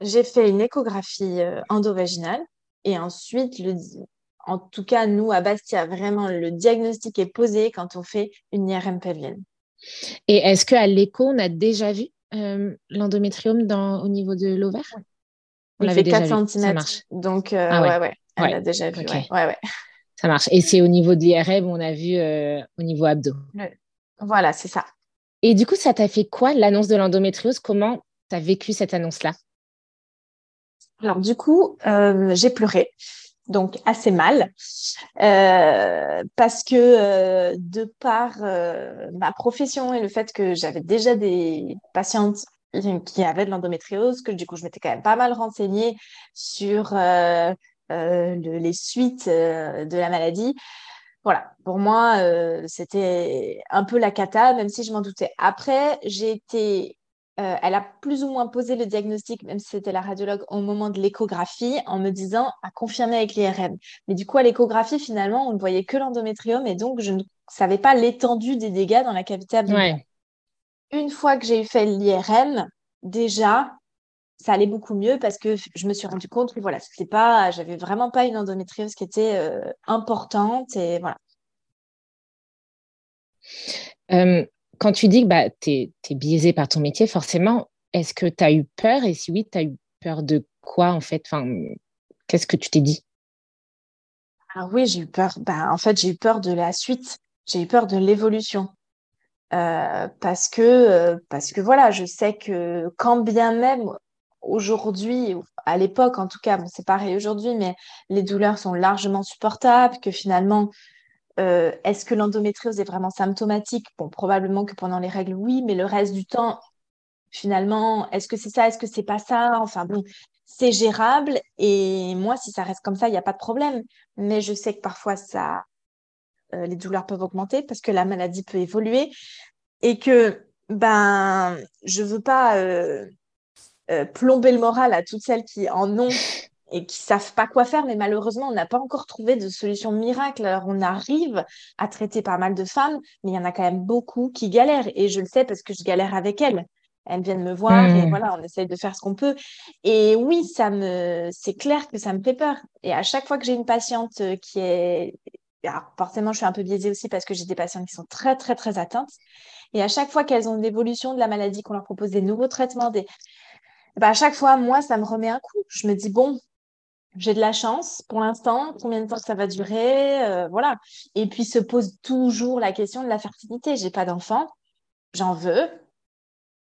J'ai fait une échographie euh, endovaginale et ensuite, le... En tout cas, nous, à Bastia, vraiment, le diagnostic est posé quand on fait une IRM pelvienne. Et est-ce qu'à l'écho, on a déjà vu euh, l'endométrium au niveau de l'ovaire? On Il fait 4 cm. Ça marche. Donc, euh, ah ouais. ouais, Elle l'a déjà vu. Ouais, ouais. Ça marche. Et c'est au niveau de l'IRM, on a vu euh, au niveau abdo. Voilà, c'est ça. Et du coup, ça t'a fait quoi l'annonce de l'endométriose? Comment tu as vécu cette annonce-là? Alors, du coup, j'ai pleuré donc assez mal, euh, parce que euh, de par euh, ma profession et le fait que j'avais déjà des patientes qui avaient de l'endométriose, que du coup je m'étais quand même pas mal renseignée sur les suites de la maladie. Voilà, pour moi, c'était un peu la cata, même si je m'en doutais. Après, j'ai été euh, elle a plus ou moins posé le diagnostic, même si c'était la radiologue, au moment de l'échographie, en me disant à confirmer avec l'IRM. Mais du coup, à l'échographie, finalement, on ne voyait que l'endométrium et donc je ne savais pas l'étendue des dégâts dans la cavité abdominale. Une fois que j'ai fait l'IRM, déjà, ça allait beaucoup mieux parce que je me suis rendu compte que voilà, c'était pas, j'avais vraiment pas une endométriose qui était euh, importante et voilà. Euh, quand tu dis que bah, tu es, biaisé par ton métier, forcément, est-ce que tu as eu peur? Et si oui, tu as eu peur de quoi en fait? Enfin, Qu'est-ce que tu t'es dit? Ah oui, j'ai eu peur. Bah, en fait, j'ai eu peur de la suite. J'ai eu peur de l'évolution. Euh, parce que euh, parce que voilà, je sais que quand bien même aujourd'hui, à l'époque en tout cas, bon, c'est pareil aujourd'hui, mais les douleurs sont largement supportables, que finalement euh, est-ce que l'endométriose est vraiment symptomatique? Bon, probablement que pendant les règles, oui, mais le reste du temps, finalement, est-ce que c'est ça Est-ce que c'est pas ça? Enfin bon, c'est gérable. Et moi, si ça reste comme ça, il n'y a pas de problème. Mais je sais que parfois, ça, euh, les douleurs peuvent augmenter parce que la maladie peut évoluer et que ben, je veux pas euh, plomber le moral à toutes celles qui en ont et qui savent pas quoi faire, mais malheureusement, on n'a pas encore trouvé de solution miracle. Alors, on arrive à traiter pas mal de femmes, mais il y en a quand même beaucoup qui galèrent. Et je le sais parce que je galère avec elles. Elles viennent me voir et hmm. voilà, on essaye de faire ce qu'on peut. Et oui, ça me, c'est clair que ça me fait peur. Et à chaque fois que j'ai une patiente euh, qui est, alors forcément, je suis un peu biaisée aussi parce que j'ai des patientes qui sont très, très, très atteintes. Et à chaque fois qu'elles ont une évolution de la maladie, qu'on leur propose des nouveaux traitements, des, bah, à chaque fois, moi, ça me remet un coup. Je me dis, bon, j'ai de la chance pour l'instant, combien de temps ça va durer, euh, voilà. Et puis se pose toujours la question de la fertilité. J'ai pas d'enfant, j'en veux.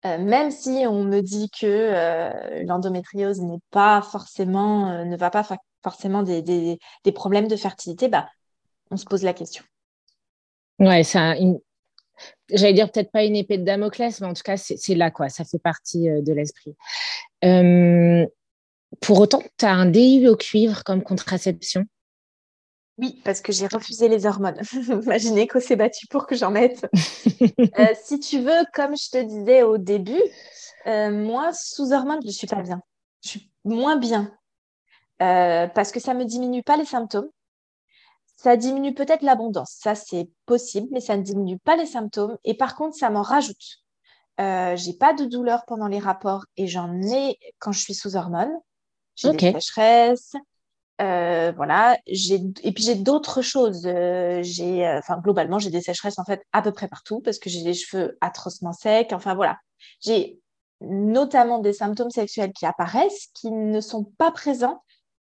Euh, même si on me dit que euh, l'endométriose n'est pas forcément, ne va pas forcément des, des, des, problèmes de fertilité, bah, on se pose la question. Ouais, ça, une... j'allais dire peut-être pas une épée de Damoclès, mais en tout cas, c'est là, quoi. Ça fait partie de l'esprit. Pour autant, tu as un DIU au cuivre comme contraception? Oui, parce que j'ai refusé les hormones. Ma gynéco s'est battue pour que j'en mette. Euh, si tu veux, comme je te disais au début, euh, moi, sous hormones, je ne suis pas bien. Je suis moins bien. Euh, parce que ça ne me diminue pas les symptômes. Ça diminue peut-être l'abondance. Ça, c'est possible, mais ça ne diminue pas les symptômes. Et par contre, ça m'en rajoute. j'ai pas de douleur pendant les rapports et j'en ai quand je suis sous hormones. J'ai des sécheresses. Euh, voilà, et puis j'ai d'autres choses. Euh, j'ai, euh, enfin globalement, j'ai des sécheresses en fait à peu près partout parce que j'ai les cheveux atrocement secs. Enfin voilà, j'ai notamment des symptômes sexuels qui apparaissent qui ne sont pas présents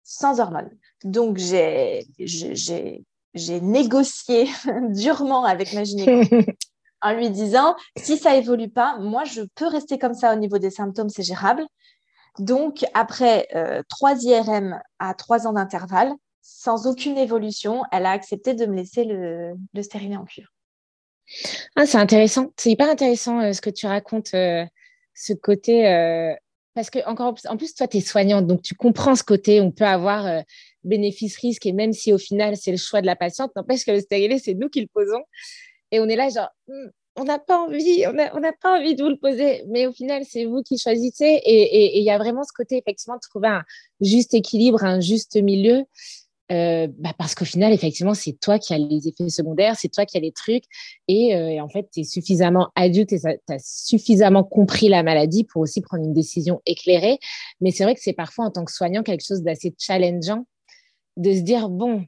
sans hormones. Donc j'ai, j'ai, j'ai négocié durement avec ma gynéco en lui disant si ça évolue pas, moi je peux rester comme ça au niveau des symptômes, c'est gérable. Donc, après euh, trois IRM à trois ans d'intervalle, sans aucune évolution, elle a accepté de me laisser le, le en cuivre. Ah, c'est intéressant. C'est hyper intéressant euh, ce que tu racontes, euh, ce côté. Parce que, encore en plus, toi, tu es soignante, donc tu comprends ce côté. On peut avoir bénéfice-risque, et même si au final, c'est le choix de la patiente, n'empêche que le stérilet, c'est nous qui le posons. Et on est là, genre, hmm, on n'a pas envie, on n'a pas envie de vous le poser, mais au final, c'est vous qui choisissez. Et il y a vraiment ce côté, effectivement, de trouver un juste équilibre, un juste milieu. Euh, bah, parce qu'au final, effectivement, c'est toi qui as les effets secondaires, c'est toi qui as les trucs. Et, euh, en fait, tu es suffisamment adulte et tu as suffisamment compris la maladie pour aussi prendre une décision éclairée. Mais c'est vrai que c'est parfois, en tant que soignant, quelque chose d'assez challengeant de se dire, bon,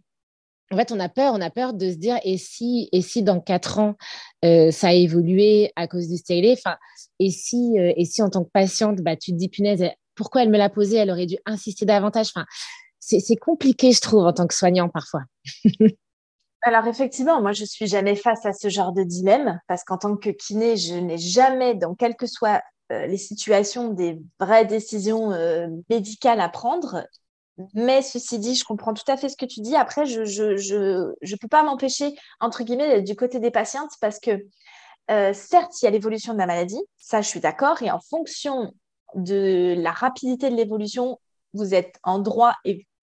en fait, on a peur, on a peur de se dire et si, et si dans quatre ans euh, ça a évolué à cause du style, enfin, et si, et si en tant que patiente, bah, tu te dis punaise, pourquoi elle me l'a posé, elle aurait dû insister davantage. Enfin, c'est compliqué, je trouve, en tant que soignant parfois. Alors effectivement, moi je suis jamais face à ce genre de dilemme parce qu'en tant que kiné, je n'ai jamais, dans quelles que soient euh, les situations, des vraies décisions médicales à prendre. Mais ceci dit, je comprends tout à fait ce que tu dis. Après, je je peux pas m'empêcher, entre guillemets, du côté des patientes parce que, euh, certes, il y a l'évolution de la maladie, ça, je suis d'accord. Et en fonction de la rapidité de l'évolution, vous êtes en droit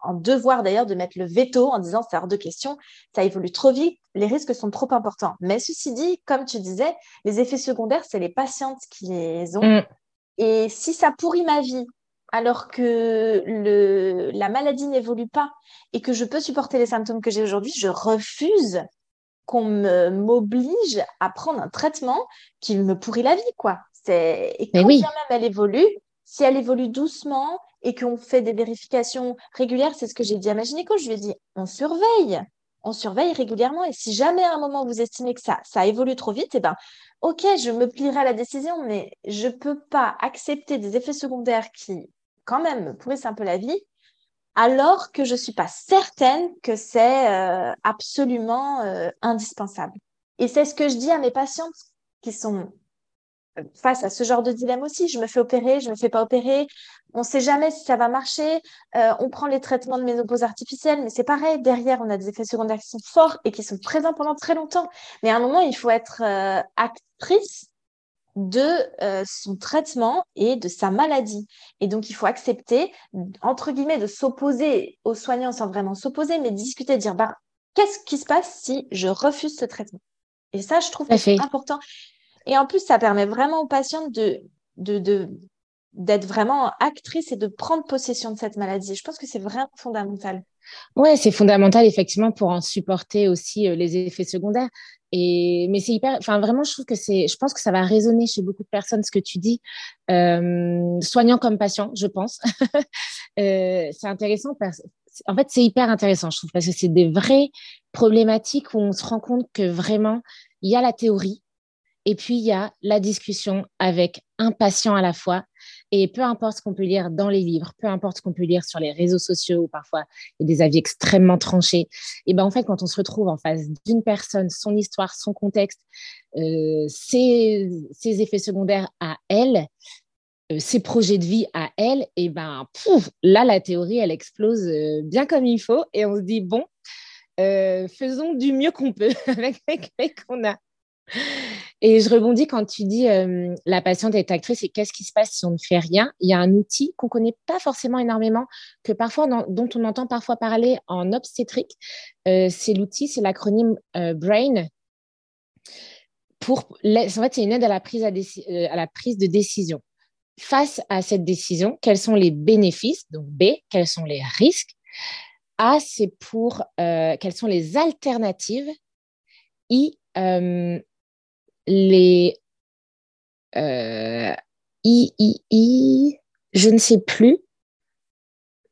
en devoir d'ailleurs de mettre le veto en disant c'est hors de question, ça évolue trop vite, les risques sont trop importants. Mais ceci dit, comme tu disais, les effets secondaires, c'est les patientes qui les ont. Mm. Et si ça pourrit ma vie alors que le, la maladie n'évolue pas et que je peux supporter les symptômes que j'ai aujourd'hui, je refuse qu'on m'oblige à prendre un traitement qui me pourrit la vie, quoi. Et quand bien même elle évolue, si elle évolue doucement et qu'on fait des vérifications régulières, c'est ce que j'ai dit à ma gynéco, je lui ai dit, on surveille, on surveille régulièrement et si jamais à un moment vous estimez que ça, ça évolue trop vite, eh ben, ok, je me plierai à la décision, mais je ne peux pas accepter des effets secondaires qui quand même pourrissent un peu la vie, alors que je ne suis pas certaine que c'est euh, absolument euh, indispensable. Et c'est ce que je dis à mes patientes qui sont face à ce genre de dilemme aussi. Je me fais opérer, je ne me fais pas opérer. On ne sait jamais si ça va marcher. on prend les traitements de ménopause artificielle, mais c'est pareil. Derrière, on a des effets secondaires qui sont forts et qui sont présents pendant très longtemps. Mais à un moment, il faut être actrice de euh, son traitement et de sa maladie. Et donc, il faut accepter, entre guillemets, de s'opposer aux soignants sans vraiment s'opposer, mais discuter, dire, bah, qu'est-ce qui se passe si je refuse ce traitement? Et ça, je trouve que c'est important. Et en plus, ça permet vraiment aux patients de, d'être vraiment actrice et de prendre possession de cette maladie. Je pense que c'est vraiment fondamental. Ouais, c'est fondamental effectivement pour en supporter aussi euh, les effets secondaires. Et mais c'est hyper, enfin vraiment, je trouve que c'est, je pense que ça va résonner chez beaucoup de personnes ce que tu dis, euh, soignant comme patient, je pense. euh, c'est intéressant en fait, c'est hyper intéressant, je trouve, parce que c'est des vraies problématiques où on se rend compte que vraiment il y a la théorie et puis il y a la discussion avec un patient à la fois et peu importe ce qu'on peut lire dans les livres, peu importe ce qu'on peut lire sur les réseaux sociaux, parfois il y a des avis extrêmement tranchés, et ben en fait, quand on se retrouve en face d'une personne, son histoire, son contexte, euh, ses, effets secondaires à elle, euh, ses projets de vie à elle, et ben pouf, là, la théorie, elle explose euh, bien comme il faut, et on se dit, bon, faisons du mieux qu'on peut avec ce qu'on a. Et je rebondis quand tu dis euh, la patiente est actrice et qu'est-ce qui se passe si on ne fait rien? Il y a un outil qu'on ne connaît pas forcément énormément, que parfois, dont on entend parfois parler en obstétrique. Euh, c'est l'outil, c'est l'acronyme euh, BRAIN. Pour, en fait, c'est une aide à la, prise à, à la prise de décision. Face à cette décision, quels sont les bénéfices Donc B, quels sont les risques? A, c'est pour quelles sont les alternatives? I, les euh, I, I, I, je ne sais plus.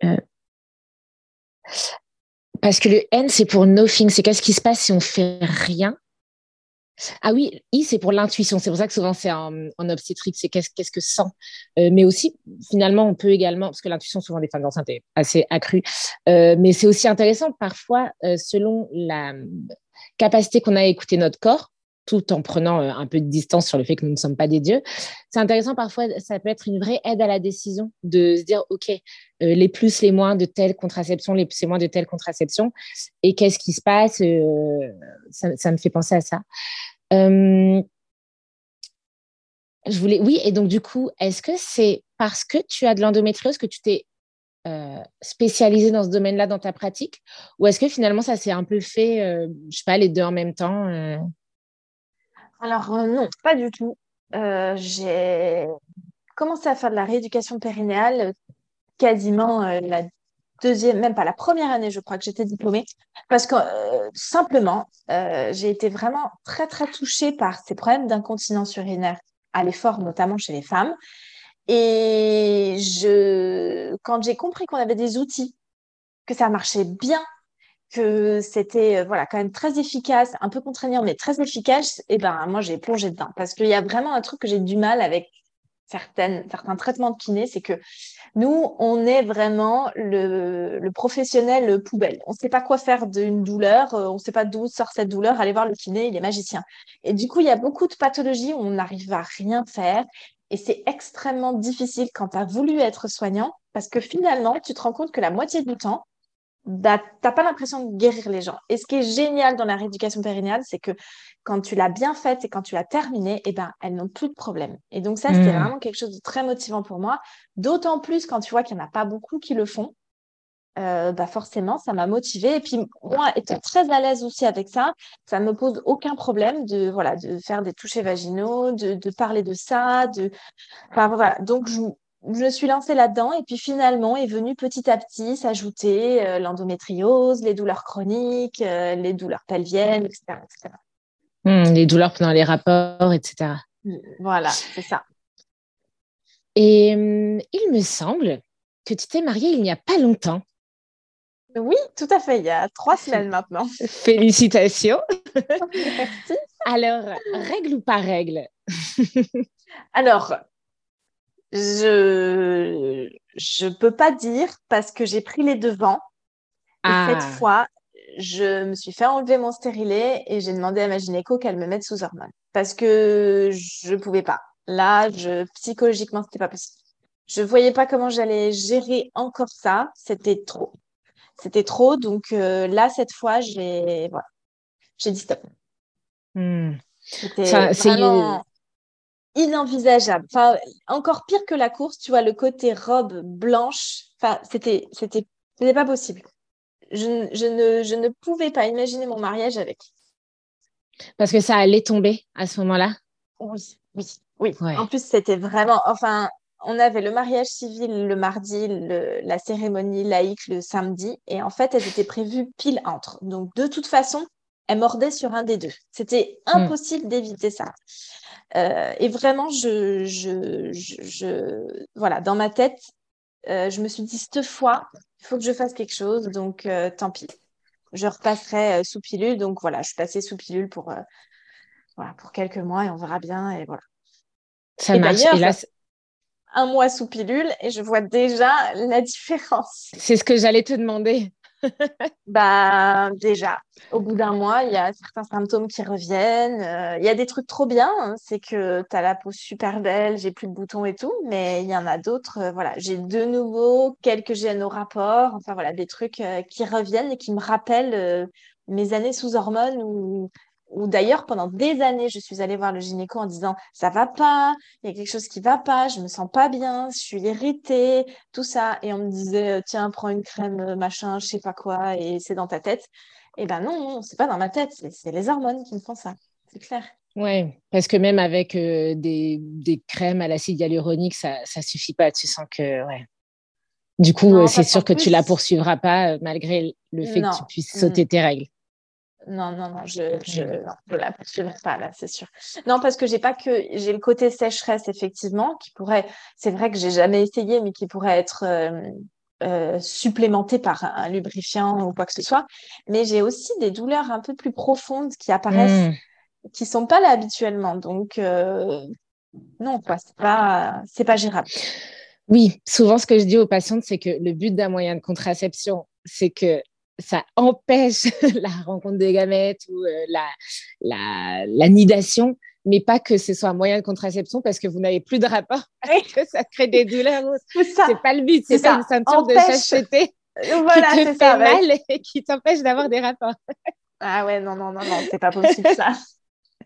Euh, parce que le N, c'est pour nothing. C'est qu'est-ce qui se passe si on fait rien? Ah oui, I, c'est pour l'intuition. C'est pour ça que souvent c'est en, obstétrique, c'est qu'est-ce, qu'est-ce que sent. Euh, mais aussi, finalement, on peut également, parce que l'intuition, souvent des femmes enceintes, est assez accrue. Euh, mais c'est aussi intéressant, parfois, selon la capacité qu'on a à écouter notre corps, tout en prenant euh, un peu de distance sur le fait que nous ne sommes pas des dieux. C'est intéressant parfois, ça peut être une vraie aide à la décision de se dire, OK, euh, les plus, les moins de telle contraception, les plus et moins de telle contraception, et qu'est-ce qui se passe euh, ça, me fait penser à ça. je voulais, oui, et donc du coup, est-ce que c'est parce que tu as de l'endométriose que tu t'es spécialisé dans ce domaine-là dans ta pratique, ou est-ce que finalement ça s'est un peu fait, je sais pas, les deux en même temps alors, euh, non, pas du tout. Euh, j'ai commencé à faire de la rééducation périnéale euh, quasiment la deuxième, même pas la première année, je crois que j'étais diplômée, parce que simplement, j'ai été vraiment très, très touchée par ces problèmes d'incontinence urinaire à l'effort, notamment chez les femmes. Et je, quand j'ai compris qu'on avait des outils, que ça marchait bien que c'était voilà quand même très efficace, un peu contraignant, mais très efficace, et ben moi j'ai plongé dedans parce qu'il y a vraiment un truc que j'ai du mal avec certaines, certains traitements de kiné, c'est que nous, on est vraiment le, le professionnel poubelle. On ne sait pas quoi faire d'une douleur, euh, on ne sait pas d'où sort cette douleur, allez voir le kiné, il est magicien. Et du coup, il y a beaucoup de pathologies où on n'arrive à rien faire. Et c'est extrêmement difficile quand tu as voulu être soignant, parce que finalement, tu te rends compte que la moitié du temps, t'as pas l'impression de guérir les gens. Et ce qui est génial dans la rééducation périnéale, c'est que quand tu l'as bien faite et quand tu l'as terminée, eh ben, elles n'ont plus de problème. Et donc ça, c'était hmm. vraiment quelque chose de très motivant pour moi. D'autant plus quand tu vois qu'il n'y en a pas beaucoup qui le font. Euh, bah forcément, ça m'a motivée. Et puis moi, étant très à l'aise aussi avec ça, ça ne me pose aucun problème de voilà de faire des touchés vaginaux, de, de parler de ça, de enfin voilà. Donc je, je me suis lancée là-dedans et puis finalement est venu petit à petit s'ajouter euh, l'endométriose, les douleurs chroniques, euh, les douleurs pelviennes, etc. Hmm, les douleurs pendant les rapports, etc. Mm, voilà, c'est ça. Et hum, il me semble que tu t'es mariée il n'y a pas longtemps. Oui, tout à fait, il y a trois semaines maintenant. Félicitations. Merci. Alors, règle ou pas règle? Alors, je je peux pas dire parce que j'ai pris les devants. Et cette ah. fois, je me suis fait enlever mon stérilet et j'ai demandé à ma gynéco qu'elle me mette sous hormones parce que je pouvais pas. Là, je psychologiquement, c'était pas possible. Je voyais pas comment j'allais gérer encore ça. C'était trop. C'était trop. Donc euh, là, cette fois, j'ai voilà, j'ai dit stop. Hmm. C'était vraiment inenvisageable. Enfin, encore pire que la course, tu vois, le côté robe blanche. Enfin, c'était, c'était, c'était pas possible. Je, je, ne, je ne pouvais pas imaginer mon mariage avec. Parce que ça allait tomber à ce moment-là? Oui, oui, oui. En plus, c'était vraiment, enfin, on avait le mariage civil le mardi, la cérémonie laïque le samedi, et en fait, elles étaient prévues pile entre. Donc, de toute façon, elles mordaient sur un des deux. C'était hmm. impossible d'éviter ça. Euh, et vraiment, je, je, je, voilà, dans ma tête, euh, je me suis dit, cette fois, il faut que je fasse quelque chose, donc euh, tant pis. Je repasserai sous pilule. Donc voilà, je suis passée sous pilule pour, voilà, pour quelques mois et on verra bien. Et voilà. Ça marche. Et là, un mois sous pilule et je vois déjà la différence. C'est ce que j'allais te demander. bah, déjà, au bout d'un mois, il y a certains symptômes qui reviennent. Euh, il y a des trucs trop bien, hein. c'est que tu as la peau super belle, j'ai plus de boutons et tout, mais il y en a d'autres. Euh, voilà, j'ai de nouveau quelques gènes au rapport, enfin voilà, des trucs euh, qui reviennent et qui me rappellent mes années sous hormones où ou d'ailleurs pendant des années, je suis allée voir le gynéco en disant ça va pas, il y a quelque chose qui va pas, je me sens pas bien, je suis irritée, tout ça. Et on me disait euh, tiens, prends une crème, euh, machin, je sais pas quoi, et c'est dans ta tête. Et eh ben non, non, c'est pas dans ma tête, c'est les hormones qui me font ça, c'est clair. Oui, parce que même avec euh, des, des, crèmes à l'acide hyaluronique, ça ne suffit pas. Tu sens que, ouais. Du coup, c'est sûr que tu la poursuivras pas malgré le fait que tu puisses sauter mm. tes règles. Non, non, non, je je, non, la poursuivrai pas là, c'est sûr. Non, parce que j'ai pas que j'ai le côté sécheresse effectivement qui pourrait. C'est vrai que j'ai jamais essayé, mais qui pourrait être euh, euh, supplémenté par un, lubrifiant ou quoi que ce soit. Mais j'ai aussi des douleurs un peu plus profondes qui apparaissent, qui mmh. qui sont pas là habituellement. Donc euh, non, quoi, c'est pas c'est pas gérable. Oui, souvent ce que je dis aux patientes, c'est que le but d'un moyen de contraception, c'est que ça empêche la rencontre des gamètes ou euh, la, la, la, nidation, mais pas que ce soit un moyen de contraception parce que vous n'avez plus de rapport, que ça crée des douleurs. C'est pas le but, c'est pas une ceinture de chasteté voilà, qui te fait mal et qui t'empêche d'avoir des rapports. ah ouais, non, non, non, non, c'est pas possible ça.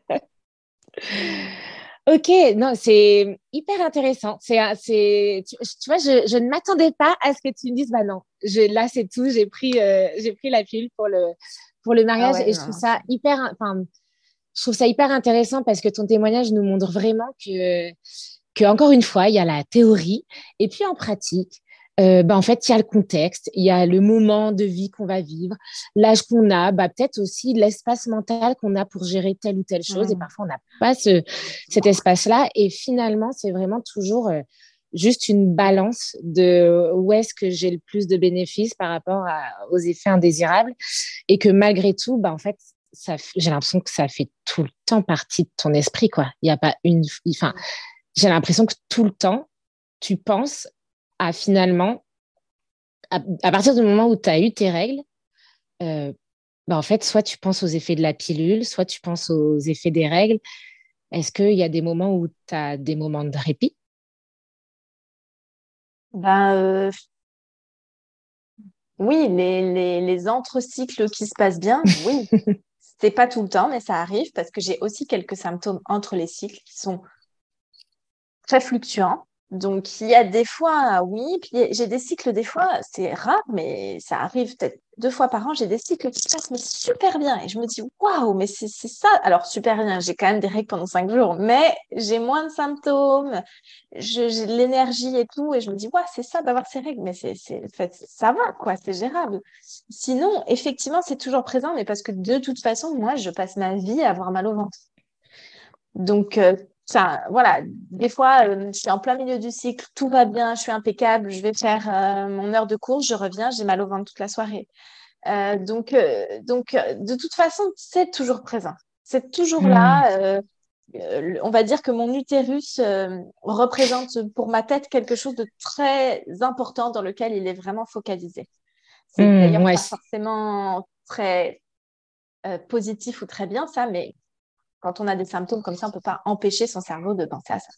Ok, non, c'est hyper intéressant. C'est, c'est, tu, vois, je, je ne m'attendais pas à ce que tu me dises, bah non, je, là c'est tout, j'ai pris, euh, j'ai pris la pilule pour le, pour le mariage ah et je trouve ça hyper, enfin, je trouve ça hyper intéressant parce que ton témoignage nous montre vraiment que, que encore une fois, il y a la théorie et puis en pratique, euh, bah, en fait, il y a le contexte, il y a le moment de vie qu'on va vivre, l'âge qu'on a, bah, peut-être aussi l'espace mental qu'on a pour gérer telle ou telle chose. Et mmh. parfois, on n'a pas ce, cet espace-là. Et finalement, c'est vraiment toujours euh, juste une balance de où est-ce que j'ai le plus de bénéfices par rapport aux effets indésirables et que malgré tout, bah, en fait, j'ai l'impression que ça fait tout le temps partie de ton esprit, quoi. Il n'y a pas une, enfin, j'ai l'impression que tout le temps, tu penses à finalement, à, partir du moment où tu as eu tes règles, euh, bah, en fait, soit tu penses aux effets de la pilule, soit tu penses aux effets des règles. Est-ce qu'il y a des moments où tu as des moments de répit? Ben, euh, Oui, les, les, les entre-cycles qui se passent bien, oui. C'est pas tout le temps, mais ça arrive parce que j'ai aussi quelques symptômes entre les cycles qui sont très fluctuants. Donc, il y a des fois, oui, j'ai des cycles, des fois, c'est rare, mais ça arrive peut-être deux fois par an, j'ai des cycles qui se passent super bien. Et je me dis, waouh, mais c'est ça. Alors, super bien, j'ai quand même des règles pendant cinq jours, mais j'ai moins de symptômes, j'ai l'énergie et tout. Et je me dis, waouh, c'est ça d'avoir ces règles, mais c'est, ça va, quoi, c'est gérable. Sinon, effectivement, c'est toujours présent, mais parce que de toute façon, moi, je passe ma vie à avoir mal au ventre. Donc, euh, ça, voilà, des fois, euh, je suis en plein milieu du cycle, tout va bien, je suis impeccable, je vais faire euh, mon heure de course, je reviens, j'ai mal au ventre toute la soirée. Euh, donc, donc, de toute façon, c'est toujours présent. C'est toujours là. Hmm. on va dire que mon utérus représente pour ma tête quelque chose de très important dans lequel il est vraiment focalisé. C'est hmm, d'ailleurs pas forcément très positif ou très bien ça, mais quand on a des symptômes comme ça, on ne peut pas empêcher son cerveau de penser à ça.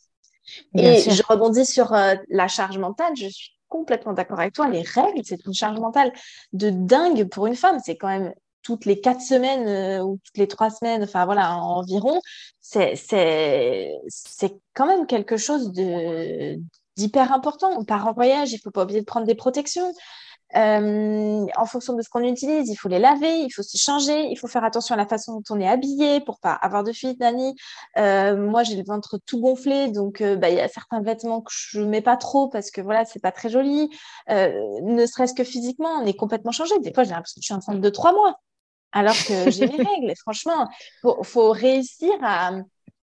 et je rebondis sur euh, la charge mentale. Je suis complètement d'accord avec toi. Les règles, c'est une charge mentale de dingue pour une femme. C'est quand même toutes les quatre semaines euh, ou toutes les trois semaines, enfin voilà, environ. C'est quand même quelque chose d'hyper important. On part en voyage, il ne faut pas oublier de prendre des protections. Euh, en fonction de ce qu'on utilise, il faut les laver, il faut se changer, il faut faire attention à la façon dont on est habillé pour pas avoir de fuite, Nani. Euh, moi, j'ai le ventre tout gonflé, donc euh, bah, il y a certains vêtements que je mets pas trop parce que voilà, c'est pas très joli. ne serait-ce que physiquement, on est complètement changé. Des fois, j'ai l'impression que je suis enceinte de trois mois, alors que j'ai mes règles. franchement, faut, faut réussir à,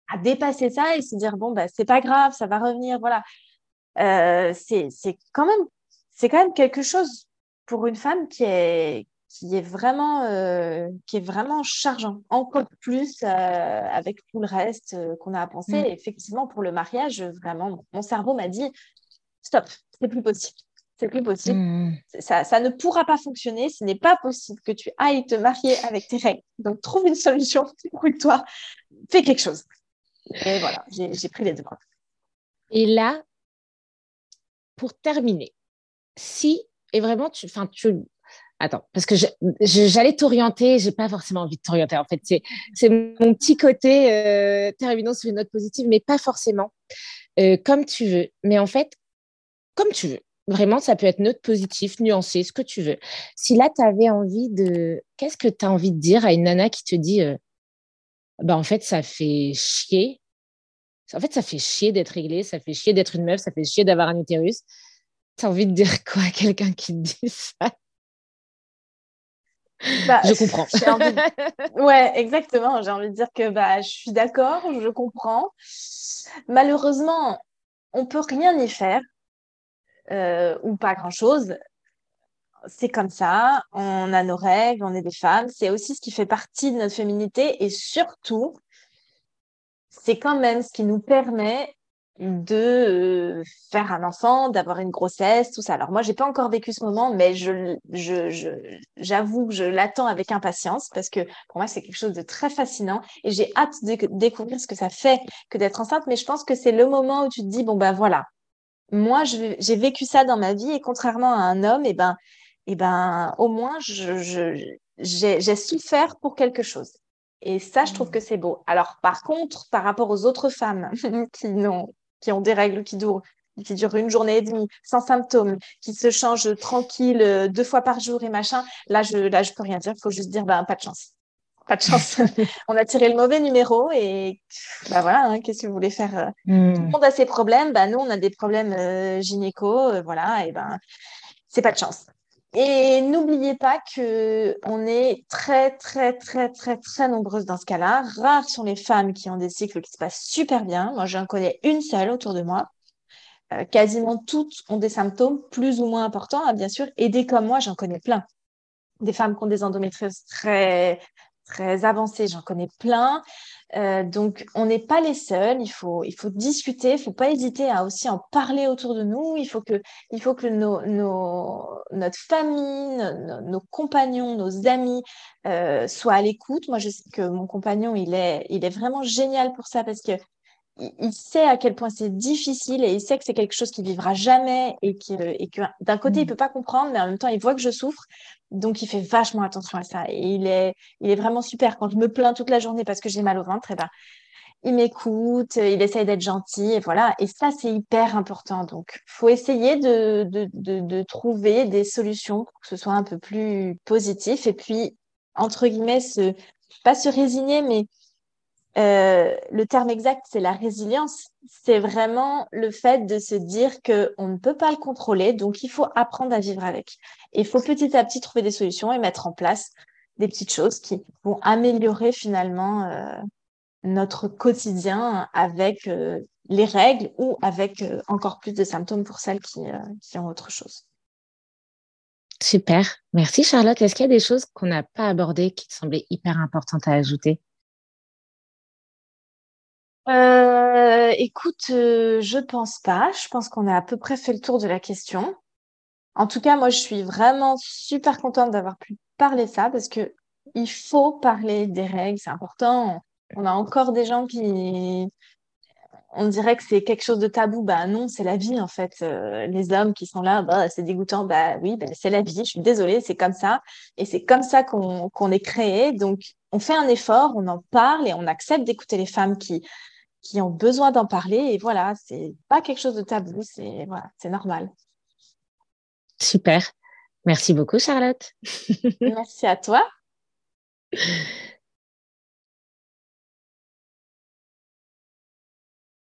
à, dépasser ça et se dire bon bah c'est pas grave, ça va revenir. Voilà, c'est quand même c'est quand même quelque chose pour une femme qui est, qui est, vraiment, euh, qui est vraiment chargeant, encore plus euh, avec tout le reste euh, qu'on a à penser. Mm. effectivement, pour le mariage, vraiment, mon cerveau m'a dit stop, c'est plus possible. C'est plus possible. Mm. Ça, ça, ne pourra pas fonctionner. Ce n'est pas possible que tu ailles te marier avec tes règles. Donc, trouve une solution, écoute-toi, fais quelque chose. Et voilà, j'ai pris les devants. Et là, pour terminer, si et vraiment, tu, enfin, tu, attends, parce que j'allais t'orienter, j'ai pas forcément envie de t'orienter. En fait, c'est mon petit côté euh, terminons sur une note positive, mais pas forcément. Euh, comme tu veux. Mais en fait, comme tu veux. Vraiment, ça peut être note positive, nuancé, ce que tu veux. Si là, tu avais envie de. Qu'est-ce que tu as envie de dire à une nana qui te dit euh, bah, en fait, ça fait chier. En fait, ça fait chier d'être réglé, ça fait chier d'être une meuf, ça fait chier d'avoir un utérus. T'as envie de dire quoi à quelqu'un qui te dit ça? Bah, je comprends. Ouais, exactement. J'ai envie de dire que bah, je suis d'accord, je comprends. Malheureusement, on peut rien y faire euh, ou pas grand-chose. C'est comme ça. On a nos règles, on est des femmes. C'est aussi ce qui fait partie de notre féminité et surtout, c'est quand même ce qui nous permet de faire un enfant, d'avoir une grossesse, tout ça. Alors moi, j'ai pas encore vécu ce moment, mais je, j'avoue que je l'attends avec impatience parce que pour moi, c'est quelque chose de très fascinant et j'ai hâte de découvrir ce que ça fait que d'être enceinte. Mais je pense que c'est le moment où tu te dis bon ben voilà, moi j'ai vécu ça dans ma vie et contrairement à un homme, et eh ben, et eh ben au moins je, j'ai souffert pour quelque chose. Et ça, je trouve mmh. que c'est beau. Alors, par contre, par rapport aux autres femmes qui n'ont qui ont des règles qui durent, qui durent une journée et demie, sans symptômes, qui se changent tranquille euh, deux fois par jour et machin, là, je là, je peux rien dire. Il faut juste dire, ben, pas de chance. Pas de chance. on a tiré le mauvais numéro et bah voilà, hein, qu'est-ce que vous voulez faire euh, hmm. Tout le monde a ses problèmes. Bah, nous, on a des problèmes euh, gynéco. voilà, et ben, c'est pas de chance. Et n'oubliez pas que on est très, très, très, très, très nombreuses dans ce cas-là. Rares sont les femmes qui ont des cycles qui se passent super bien. Moi, j'en connais une seule autour de moi. euh, quasiment toutes ont des symptômes plus ou moins importants, hein, bien sûr. Et des comme moi, j'en connais plein. Des femmes qui ont des endométrioses très, très avancées, j'en connais plein. Euh, donc, on n'est pas les seuls. Il faut, il faut discuter. Il ne faut pas hésiter à aussi en parler autour de nous. Il faut que, il faut que nos, nos, notre famille, nos, compagnons, nos amis euh, soient à l'écoute. Moi, je sais que mon compagnon, il est, il est vraiment génial pour ça parce que il sait à quel point c'est difficile et il sait que c'est quelque chose qu'il vivra jamais et, et que d'un côté, il mm. peut pas comprendre, mais en même temps, il voit que je souffre. Donc, il fait vachement attention à ça. Et il est, il est vraiment super. Quand je me plains toute la journée parce que j'ai mal au ventre, eh ben, il m'écoute, il essaye d'être gentil et voilà. Et ça, c'est hyper important. Donc, faut essayer de, de, de, de, trouver des solutions pour que ce soit un peu plus positif. Et puis, entre guillemets, se, pas se résigner, mais euh, le terme exact, c'est la résilience. C'est vraiment le fait de se dire qu'on ne peut pas le contrôler, donc il faut apprendre à vivre avec. Il faut petit à petit trouver des solutions et mettre en place des petites choses qui vont améliorer finalement euh, notre quotidien avec euh, les règles ou avec encore plus de symptômes pour celles qui, ont autre chose. Super. Merci Charlotte. Est-ce qu'il y a des choses qu'on n'a pas abordées qui semblaient hyper importantes à ajouter? Euh, écoute, euh, je pense pas. Je pense qu'on a à peu près fait le tour de la question. En tout cas, moi, je suis vraiment super contente d'avoir pu parler ça parce que il faut parler des règles, c'est important. On a encore des gens qui, on dirait que c'est quelque chose de tabou. Bah non, c'est la vie en fait. Euh, les hommes qui sont là, bah c'est dégoûtant. Bah oui, bah, c'est la vie. Je suis désolée, c'est comme ça. Et c'est comme ça qu'on qu'on est créé. Donc on fait un effort, on en parle et on accepte d'écouter les femmes qui qui ont besoin d'en parler. Et voilà, c'est pas quelque chose de tabou, c'est voilà, c'est normal. Super. Merci beaucoup, Charlotte. Merci à toi.